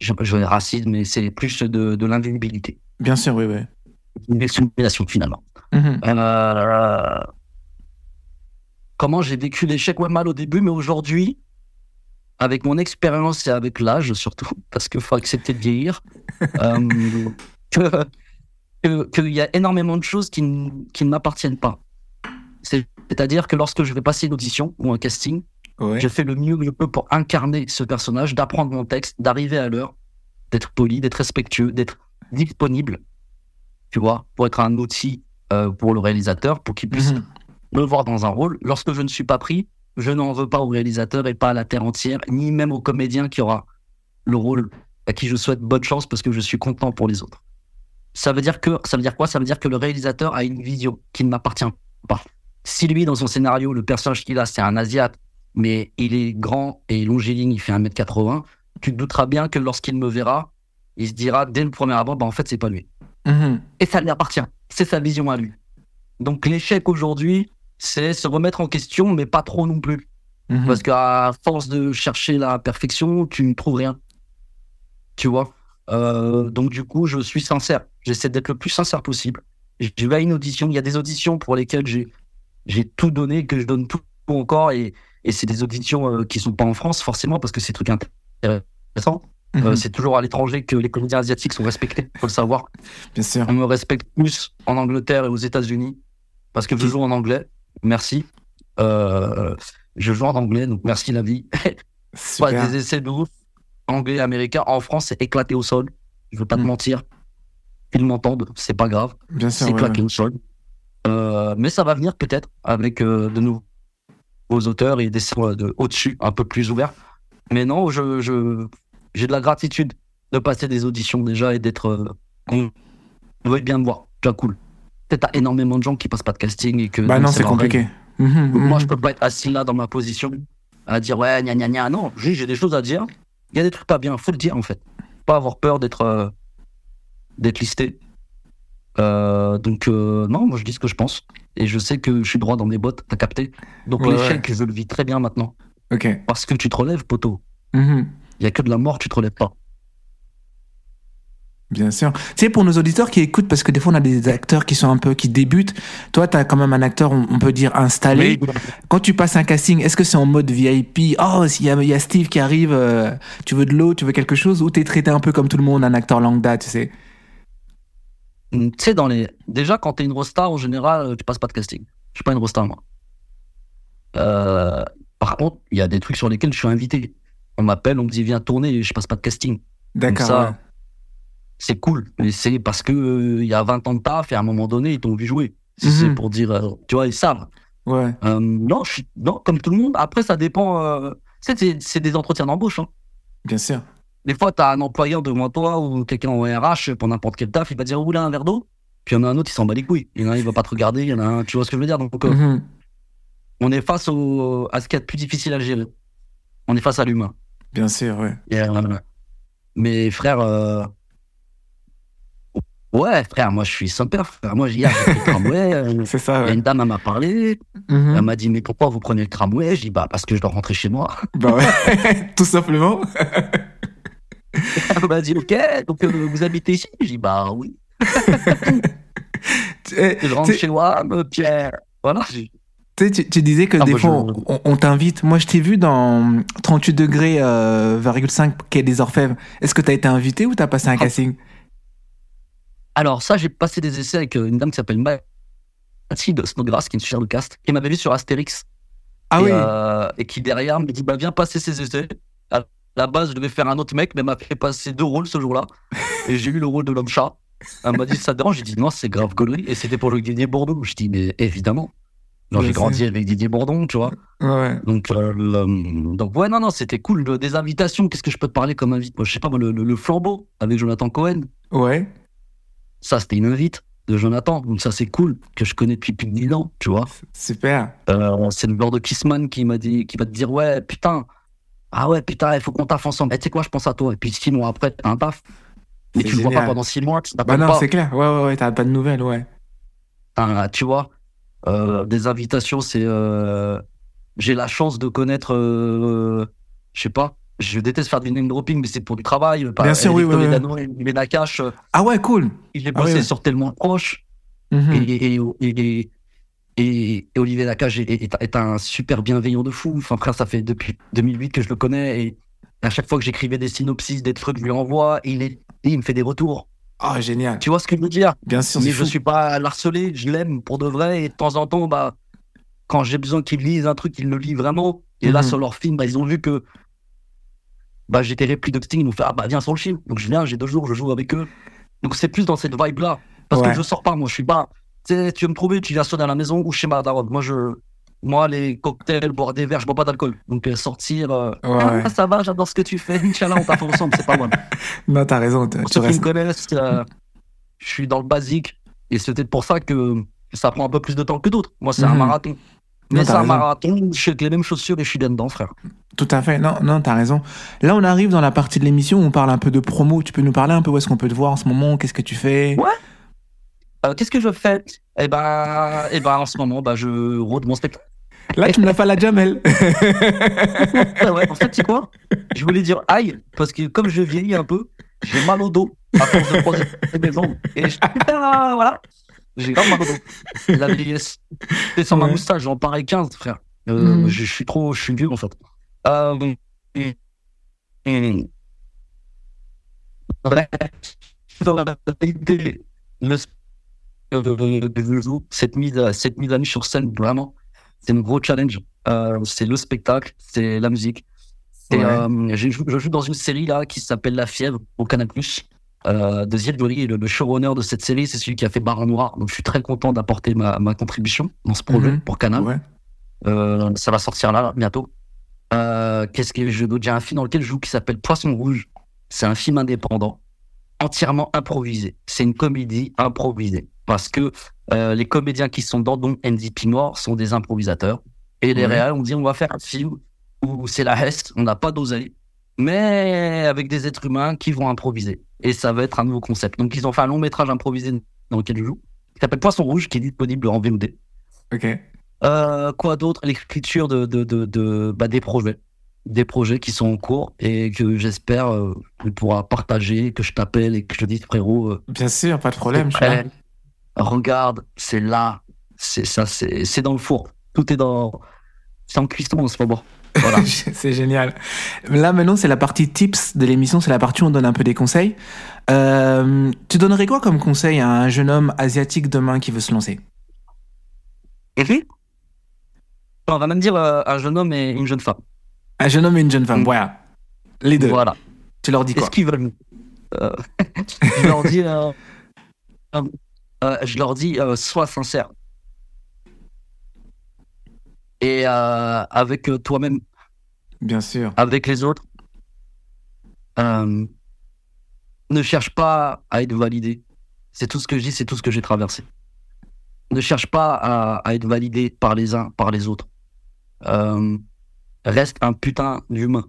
je, je racisme, mais c'est plus de, de l'invisibilité, Bien sûr, oui, oui. une discrimination finalement. Mhm. Euh, comment j'ai vécu l'échec? Ouais, mal au début, mais aujourd'hui, avec mon expérience et avec l'âge surtout, parce qu'il faut accepter de vieillir, euh, que- que- qu'il y a énormément de choses qui, n- qui ne m'appartiennent pas. C'est- C'est-à-dire que lorsque je vais passer une audition ou un casting, Ouais. je fais le mieux que je peux pour incarner ce personnage, d'apprendre mon texte, d'arriver à l'heure, d'être poli, d'être respectueux, d'être disponible, tu vois, pour être un outil euh, pour le réalisateur, pour qu'il puisse Mhm. me voir dans un rôle. Lorsque je ne suis pas pris, je n'en veux pas au réalisateur et pas à la terre entière, ni même au comédien qui aura le rôle à qui je souhaite bonne chance parce que je suis content pour les autres. Ça veut dire que ça veut dire quoi? Ça veut dire que le réalisateur a une vision qui ne m'appartient pas. Si lui dans son scénario le personnage qu'il a c'est un asiate mais il est grand et longiligne, il fait 1m80, tu te douteras bien que lorsqu'il me verra, il se dira dès le premier abord bah en fait c'est pas lui Mhm. et ça lui appartient. C'est sa vision à lui. Donc l'échec aujourd'hui, c'est se remettre en question, mais pas trop non plus. Mhm. Parce qu'à force de chercher la perfection, tu ne trouves rien. Tu vois? Euh, Donc du coup, je suis sincère. J'essaie d'être le plus sincère possible. Je vais à une audition. Il y a des auditions pour lesquelles j'ai j'ai tout donné, que je donne tout encore. Et, et c'est des auditions euh, qui sont pas en France, forcément, parce que c'est des trucs intéressants. Mhm. Euh, c'est toujours à l'étranger que les comédiens asiatiques sont respectés, faut le savoir. Bien sûr. On me respecte plus en Angleterre et aux États-Unis parce que je joue en anglais. Merci. Euh, je joue en anglais, donc merci la vie. Super. des essais de ouf. Anglais, américain. En France, c'est éclaté au sol. Je veux pas te Mm. mentir. Ils m'entendent, c'est pas grave. Bien sûr. C'est ouais, éclaté ouais. Euh, mais ça va venir peut-être avec euh, de nouveaux auteurs et des séries de au-dessus, un peu plus ouverts. Mais non, je, je, j'ai de la gratitude de passer des auditions déjà et d'être. Euh, on veut bien me voir. Déjà cool. Peut-être t'as énormément de gens qui passent pas de casting et que. Bah non, c'est compliqué. Mhm, Donc, Moi, mhm. je peux pas être assis là dans ma position à dire ouais, gna gna gna. Non, j'ai j'ai des choses à dire. Il y a des trucs pas bien, faut le dire en fait. Pas avoir peur d'être euh, d'être listé. Euh, donc euh, non, moi je dis ce que je pense et je sais que je suis droit dans mes bottes. T'as capté. Donc Ouais, l'échec, je le vis très bien maintenant Ok. parce que tu te relèves, poteau. Mhm. Il y a que de la mort, tu te relèves pas. Bien sûr. Tu sais, pour nos auditeurs qui écoutent, parce que des fois on a des acteurs qui sont un peu, qui débutent. Toi, tu as quand même un acteur, on on peut dire, installé. Quand tu passes un casting, est-ce que c'est en mode VIP Oh, y il y a Steve qui arrive, euh, tu veux de l'eau, tu veux quelque chose? Ou t'es traité un peu comme tout le monde, un acteur lambda, tu sais? Mm, Tu sais, dans les. Déjà, quand t'es une rostar, en général, euh, tu passes pas de casting. Je suis pas une rostar, moi. Euh, Par contre, il y a des trucs sur lesquels je suis invité. On m'appelle, on me dit viens tourner, je passe pas de casting. D'accord. ça, ouais. C'est cool, mais c'est parce que euh, il y a 20 ans de taf et à un moment donné, ils t'ont vu jouer. Si Mhm. C'est pour dire, euh, tu vois, ils savent. Ouais. Euh, non, je suis, non, comme tout le monde. Après, ça dépend. euh, c'est des entretiens d'embauche. Hein. Bien sûr. Des fois, tu as un employeur devant toi ou quelqu'un en RH pour n'importe quel taf, il va dire voulez un verre d'eau Puis il y en a un autre, il s'en bat les couilles. Il y en a un, il va pas te regarder. Il y en a un, tu vois ce que je veux dire? Donc, euh, Mhm. on est face au, à ce qu'il y a de plus difficile à gérer. On est face à l'humain. Bien sûr, ouais. Euh, mais frère, euh, ouais, frère, moi je suis sans père. Frère. Moi, hier, j'ai pris le tramway. euh, C'est ça, ouais. une dame, elle m'a parlé. Mhm. Elle m'a dit Mais pourquoi vous prenez le tramway? Je dis Bah, parce que je dois rentrer chez moi. Bah ouais. Tout simplement. Elle m'a dit Ok, donc euh, vous habitez ici? Je dis Bah oui. Je rentre chez moi, Pierre. Voilà. j'ai- Tu, sais, tu, tu disais que Ah, des moi, fois, je- on, on t'invite. Moi, je t'ai vu dans 38 degrés, euh, 5 Quai des Orfèvres. Est-ce que t'as été invité ou t'as passé un Ah. casting? Alors ça, j'ai passé des essais avec euh, une dame qui s'appelle Mathilde Snodgrass, qui est une super de cast, qui m'avait vu sur Astérix. Ah et, oui. euh, et qui derrière me dit bah viens passer ces essais. À la base, je devais faire un autre mec, mais elle m'a fait passer deux rôles ce jour-là. Et j'ai eu le rôle de l'homme chat. Elle m'a dit ça te dérange? J'ai dit non, c'est grave connerie. Et c'était pour le Didier Bourdon. Je dis mais évidemment. Bien j'ai grandi avec Didier Bourdon, tu vois. Ouais. Donc, euh, le- donc ouais, non, non, c'était cool. Des invitations, qu'est-ce que je peux te parler comme invite? Moi, je sais pas, moi, le, le- le flambeau avec Jonathan Cohen. Ouais. Ça, c'était une invite de Jonathan. Donc ça, c'est cool, que je connais depuis plus de 10 ans, tu vois. Super. Euh, c'est le joueur de Kissman qui m'a dit, qui va te dire, ouais, putain, ah ouais, putain, il faut qu'on taffe ensemble. Eh, tu sais quoi, je pense à toi. Et puis six mois après, t'as un taf. Mais C'est tu le vois pas génial. pendant six mois, tu Bah non, pas. c'est clair. Ouais, ouais, ouais. T'as pas de nouvelles, ouais. Hein, tu vois, euh, des invitations, c'est. euh, J'ai la chance de connaître, euh, je sais pas, je déteste faire du name dropping, mais c'est pour du travail. Bien sûr, oui, oui, et Nakache, euh, Ah ouais, cool. il est Ah bossé oui, oui. sur tellement proche. Mhm. Et, et, et, et- et- et Olivier Nakache est, est- est un super bienveillant de fou. Enfin, frère, ça fait depuis 2008 que je le connais. Et à chaque fois que j'écrivais des synopsis, des trucs, je lui envoie. Et il, est, et il me fait des retours. Oh, génial. Tu vois ce que je veux dire? Bien sûr, Mais je fou. suis pas à l'harceler, je l'aime pour de vrai. Et de temps en temps, bah, quand j'ai besoin qu'il lise un truc, il le lit vraiment. Et là, Mhm. sur leur film, bah, ils ont vu que bah, j'étais repris de Sting. Ils m'ont fait Ah, bah, viens sur le film. Donc, je viens, j'ai deux jours, je joue avec eux. Donc, c'est plus dans cette vibe-là. Parce Ouais. que je sors pas, moi, je suis pas. Tu veux me trouver, tu viens sonner à la maison ou chez ma daronne. Moi, je. Moi, les cocktails, boire des verres, je bois pas d'alcool. Donc, euh, sortir. euh, Ouais, ah, ouais. ça va, j'adore ce que tu fais. Inch'Allah, on tape ensemble, c'est pas moi. Non, t'as raison. Pour tu ceux qui me connaissent, euh, je suis dans le basique. Et c'est peut-être pour ça que ça prend un peu plus de temps que d'autres. Moi, c'est un Mhm. marathon. Mais c'est un marathon, je suis avec les mêmes chaussures et je suis dedans, frère. Tout à fait. Non, non, t'as raison. Là, on arrive dans la partie de l'émission où on parle un peu de promo. Tu peux nous parler un peu où est-ce qu'on peut te voir en ce moment? Qu'est-ce que tu fais? Ouais. Euh, Qu'est-ce que je fais Eh ben, eh ben, en ce moment, bah, je rôde mon spectacle. Là, tu me l'as fait à la Jamel. Ah ouais, en fait, c'est quoi Je voulais dire aïe, parce que comme je vieillis un peu, j'ai mal au dos à force de croiser mes jambes. Et je putain, voilà. J'ai grave mal au dos. La vieillesse. C'est sur ma moustache, j'en parais 15, frère. Euh, Mhm. je, suis trop, je suis vieux, en fait. Euh, et- et-. Dans la le joue, cette mise, cette mise à nu sur scène, vraiment, c'est un gros challenge. Euh, c'est le spectacle, c'est la musique. Ouais. euh, je, joue, je joue dans une série là qui s'appelle La Fièvre au Canal euh, de Gori, le, le showrunner de cette série, c'est celui qui a fait Barre Noir. Donc je suis très content d'apporter ma, ma contribution dans ce projet Mhm. pour Canal. Ouais. Euh, ça va sortir là, là, bientôt. Qu'est-ce que je dois J'ai un film dans lequel je joue qui s'appelle Poisson Rouge. C'est un film indépendant, entièrement improvisé. C'est une comédie improvisée. Parce que euh, les comédiens qui sont dans dont Andy Pimore sont des improvisateurs. Et les réals ont dit on va faire un film où c'est la Hest, on n'a pas d'oseille, mais avec des êtres humains qui vont improviser. Et ça va être un nouveau concept. Donc ils ont fait un long métrage improvisé dans lequel je joue, qui s'appelle Poisson Rouge, qui est disponible en VOD. Ok. Euh, quoi d'autre? L'écriture de, de, de, de- bah, des projets. Des projets qui sont en cours et que j'espère euh, on pourra partager, que je t'appelle et que je te dise frérot, euh, Bien sûr, pas de problème. t'es Je suis là. prêt regarde, c'est là, c'est ça, c'est c'est dans le four. Tout est dans. C'est en cuisson en ce moment. Voilà. c'est génial. Là, maintenant, c'est la partie tips de l'émission. C'est la partie où on donne un peu des conseils. Euh, tu donnerais quoi comme conseil à un jeune homme asiatique demain qui veut se lancer? Et puis On va même dire euh, un jeune homme et une jeune femme. Un jeune homme et une jeune femme. Mm. Voilà. Les deux. Voilà. Tu leur dis quoi Qu'est-ce qu'ils veulent Euh, Je leur dis. euh, euh, euh, je leur dis, sois sincère. Et avec toi-même, Bien sûr. avec les autres, ne cherche pas à être validé. C'est tout ce que je dis, c'est tout ce que j'ai traversé. Ne cherche pas à, à être validé par les uns, par les autres. Reste un putain d'humain.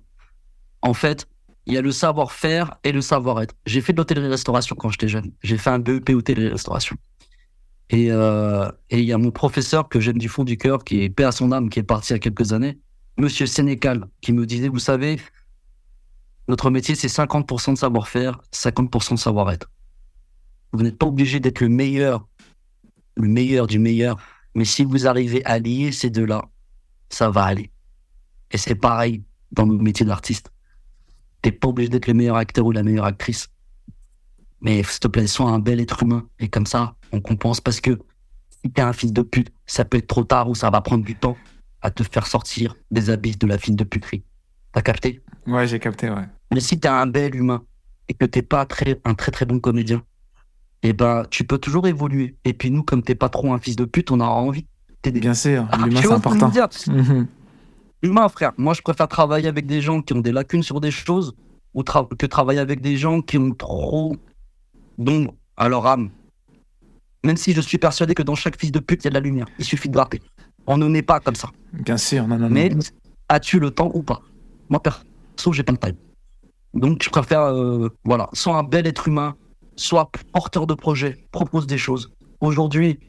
En fait, il y a le savoir-faire et le savoir-être. J'ai fait de l'hôtellerie-restauration quand j'étais jeune. J'ai fait un BEP hôtellerie-restauration. Euh, et il y a mon professeur que j'aime du fond du cœur, qui est paix à son âme, qui est parti il y a quelques années, Monsieur Sénécal, qui me disait, vous savez, notre métier, c'est 50% de savoir-faire, 50% de savoir-être. Vous n'êtes pas obligé d'être le meilleur, le meilleur du meilleur, Mais si vous arrivez à lier ces deux-là, ça va aller. Et c'est pareil dans le métier d'artiste. T'es pas obligé d'être le meilleur acteur ou la meilleure actrice. Mais s'il te plaît, sois un bel être humain. Et comme ça, on compense parce que si t'es un fils de pute, ça peut être trop tard ou ça va prendre du temps à te faire sortir des abysses de la fille de puterie. T'as capté? Ouais, j'ai capté, ouais. Mais si t'es un bel humain et que t'es pas très, un très très bon comédien, eh ben, tu peux toujours évoluer. Et puis nous, comme t'es pas trop un fils de pute, on a envie de t'aider. Bien sûr, Ah, l'humain c'est important. Humain, frère. Moi, je préfère travailler avec des gens qui ont des lacunes sur des choses ou tra- que travailler avec des gens qui ont trop d'ombre à leur âme. Même si je suis persuadé que dans chaque fils de pute, il y a de la lumière. Il suffit de gratter. On ne naît pas comme ça. Bien sûr, non, non, non. Mais as-tu le temps ou pas? Moi, perso, j'ai pas le time. Donc, je préfère, euh, voilà, soit un bel être humain, soit porteur de projet, propose des choses. Aujourd'hui,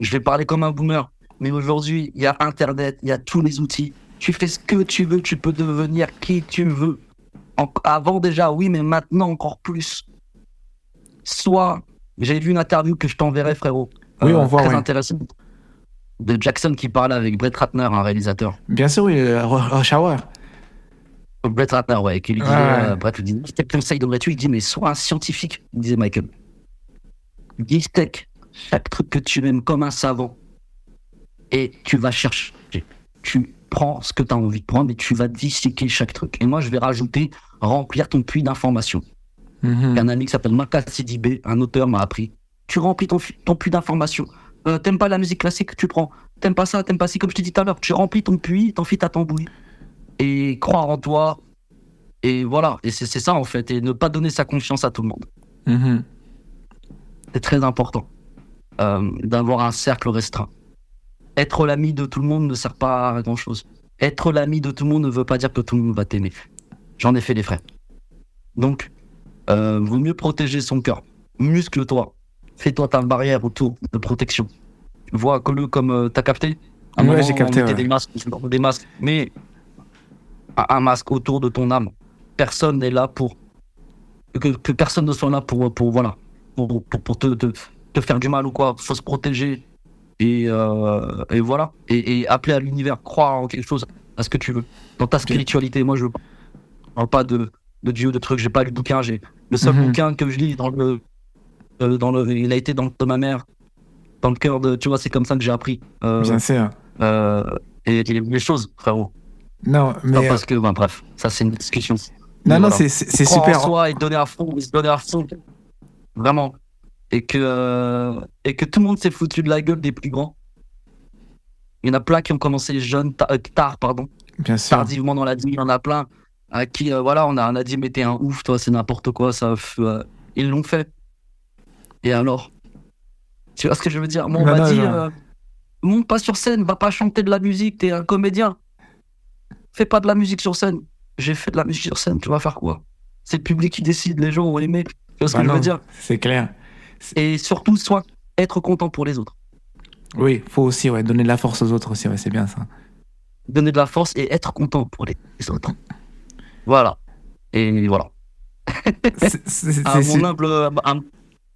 je vais parler comme un boomer, mais aujourd'hui, il y a Internet, il y a tous les outils. Tu fais ce que tu veux, tu peux devenir qui tu veux. En- avant déjà, oui, mais maintenant encore plus. Soit, j'ai vu une interview que je t'enverrai, frérot. euh, Oui, on voit, Très intéressante. De Jackson qui parlait avec Brett Ratner, un réalisateur. Bien sûr, oui, euh, Rush Hour. Brett Ratner, ouais, qui lui disait, Ouais, euh, Brett lui dit, quel conseil donnerais-tu Il dit, mais sois un scientifique, disait Michael. Dissèque chaque truc que tu aimes comme un savant et tu vas chercher. Tu prends ce que tu as envie de prendre et tu vas disséquer chaque truc. Et moi, je vais rajouter remplir ton puits d'informations. Mhm. Un ami qui s'appelle Maka Sidibé, un auteur, m'a appris. Tu remplis ton, puits d'informations. Euh, t'aimes pas la musique classique, tu prends. T'aimes pas ça, t'aimes pas ci, comme je t'ai dit tout à l'heure. Tu remplis ton puits, t'en files ta tambouille. Et croire en toi. Et voilà. Et c'est c'est ça, en fait. Et ne pas donner sa confiance à tout le monde. Mhm. C'est très important euh, d'avoir un cercle restreint. Être l'ami de tout le monde ne sert pas à grand chose. Être l'ami de tout le monde ne veut pas dire que tout le monde va t'aimer. J'en ai fait les frais. Donc, euh, vaut mieux protéger son cœur. Muscle-toi. Fais-toi ta barrière autour de protection. Vois que le comme euh, t'as capté? À un Ouais, moment, j'ai capté, on ouais. des masques, des masques, mais un un masque autour de ton âme. Personne n'est là pour que, que personne ne soit là pour pour voilà pour, pour, pour te, te, te faire du mal ou quoi. Faut se protéger et, euh, et voilà et, et appeler à l'univers, croire en quelque chose, à ce que tu veux. Dans ta spiritualité, moi je parle pas de de Dieu, de trucs. J'ai pas lu de bouquin. J'ai le seul Mhm. bouquin que je lis dans le euh, dans le il a été dans le de ma mère dans le cœur de tu vois c'est comme ça que j'ai appris euh, Bien sûr. euh, et, les choses frérot Non, mais. parce que ben, bref ça c'est une discussion Non, non, Voilà. c'est super. en soi et donner à fond et se donner à fond vraiment et que euh, et que tout le monde s'est foutu de la gueule des plus grands. Il y en a plein qui ont commencé jeunes euh, tard pardon. Bien sûr. tardivement dans la vie il y en a plein à qui euh, voilà on a, on a dit mais t'es un ouf toi c'est n'importe quoi ça euh, ils l'ont fait. Et alors? Tu vois ce que je veux dire? Moi, on m'a dit monte pas sur scène va pas chanter de la musique t'es un comédien. Fais pas de la musique sur scène. J'ai fait de la musique sur scène tu vas faire quoi? C'est le public qui décide les gens ont aimé tu vois ce Bah que je veux dire? C'est clair. Et surtout soit être content pour les autres. Oui, faut aussi ouais, donner de la force aux autres aussi, ouais, c'est bien ça. donner de la force et être content pour les autres. Voilà. Et voilà. C'est- c'est- à c'est- mon humble à- à-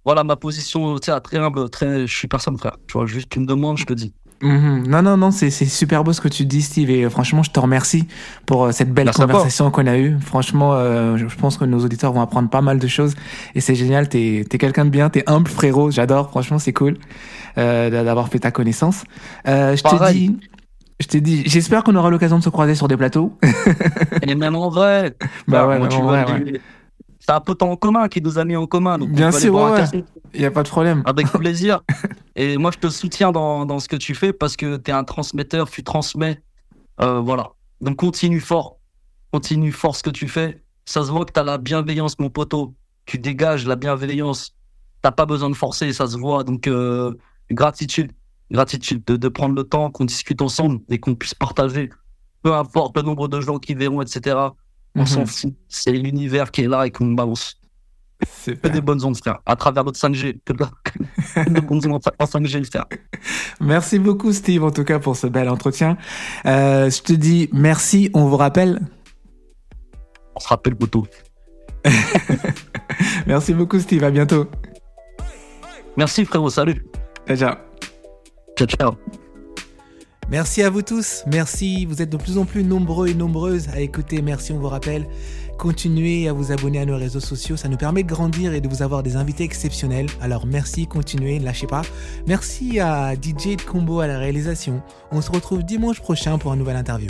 voilà ma position tu sais très humble très je suis personne frère. Tu vois juste tu me demandes je te dis Mhm. Non, non, non, c'est c'est super beau ce que tu dis, Steve. Et euh, franchement, je te remercie pour euh, cette belle Merci conversation qu'on a eue. Franchement, euh, je je pense que nos auditeurs vont apprendre pas mal de choses. Et c'est génial. T'es es, quelqu'un de bien, t'es humble, frérot. J'adore. Franchement, c'est cool euh, d'avoir fait ta connaissance. Euh, je te dis. Je t'ai dit, j'espère qu'on aura l'occasion de se croiser sur des plateaux. et même en vrai bah ouais, moi, même tu en vois, vrai, des- ouais. C'est un pote en commun qui nous a mis en commun donc on Bien sûr, boire ouais, un ouais. café. Y a pas de problème. avec plaisir. Et moi je te soutiens dans, dans ce que tu fais parce que tu es un transmetteur tu transmets Euh, voilà. Donc continue fort. Continue fort ce que tu fais. Ça se voit que tu as la bienveillance mon poteau. Tu dégages la bienveillance. T'as pas besoin de forcer ça se voit. Donc euh, gratitude. Gratitude de, de prendre le temps qu'on discute ensemble et qu'on puisse partager peu importe le nombre de gens qui verront etc on Mhm. s'en fout c'est l'univers qui est là et qu'on balance que Super. des bonnes ondes frère à travers notre 5G que de, que des bonnes ondes en 5G frère Merci beaucoup, Steve, en tout cas, pour ce bel entretien. Euh, je te dis merci. On vous rappelle. on se rappelle poteau Merci beaucoup, Steve. À bientôt. merci frérot salut Ciao, ciao. ciao ciao Merci à vous tous, merci, vous êtes de plus en plus nombreux et nombreuses à écouter Merci, on vous rappelle. Continuez à vous abonner à nos réseaux sociaux, ça nous permet de grandir et de vous avoir des invités exceptionnels. Alors merci, continuez, ne lâchez pas. Merci à DJ de Combo à la réalisation. On se retrouve dimanche prochain pour un nouvel interview.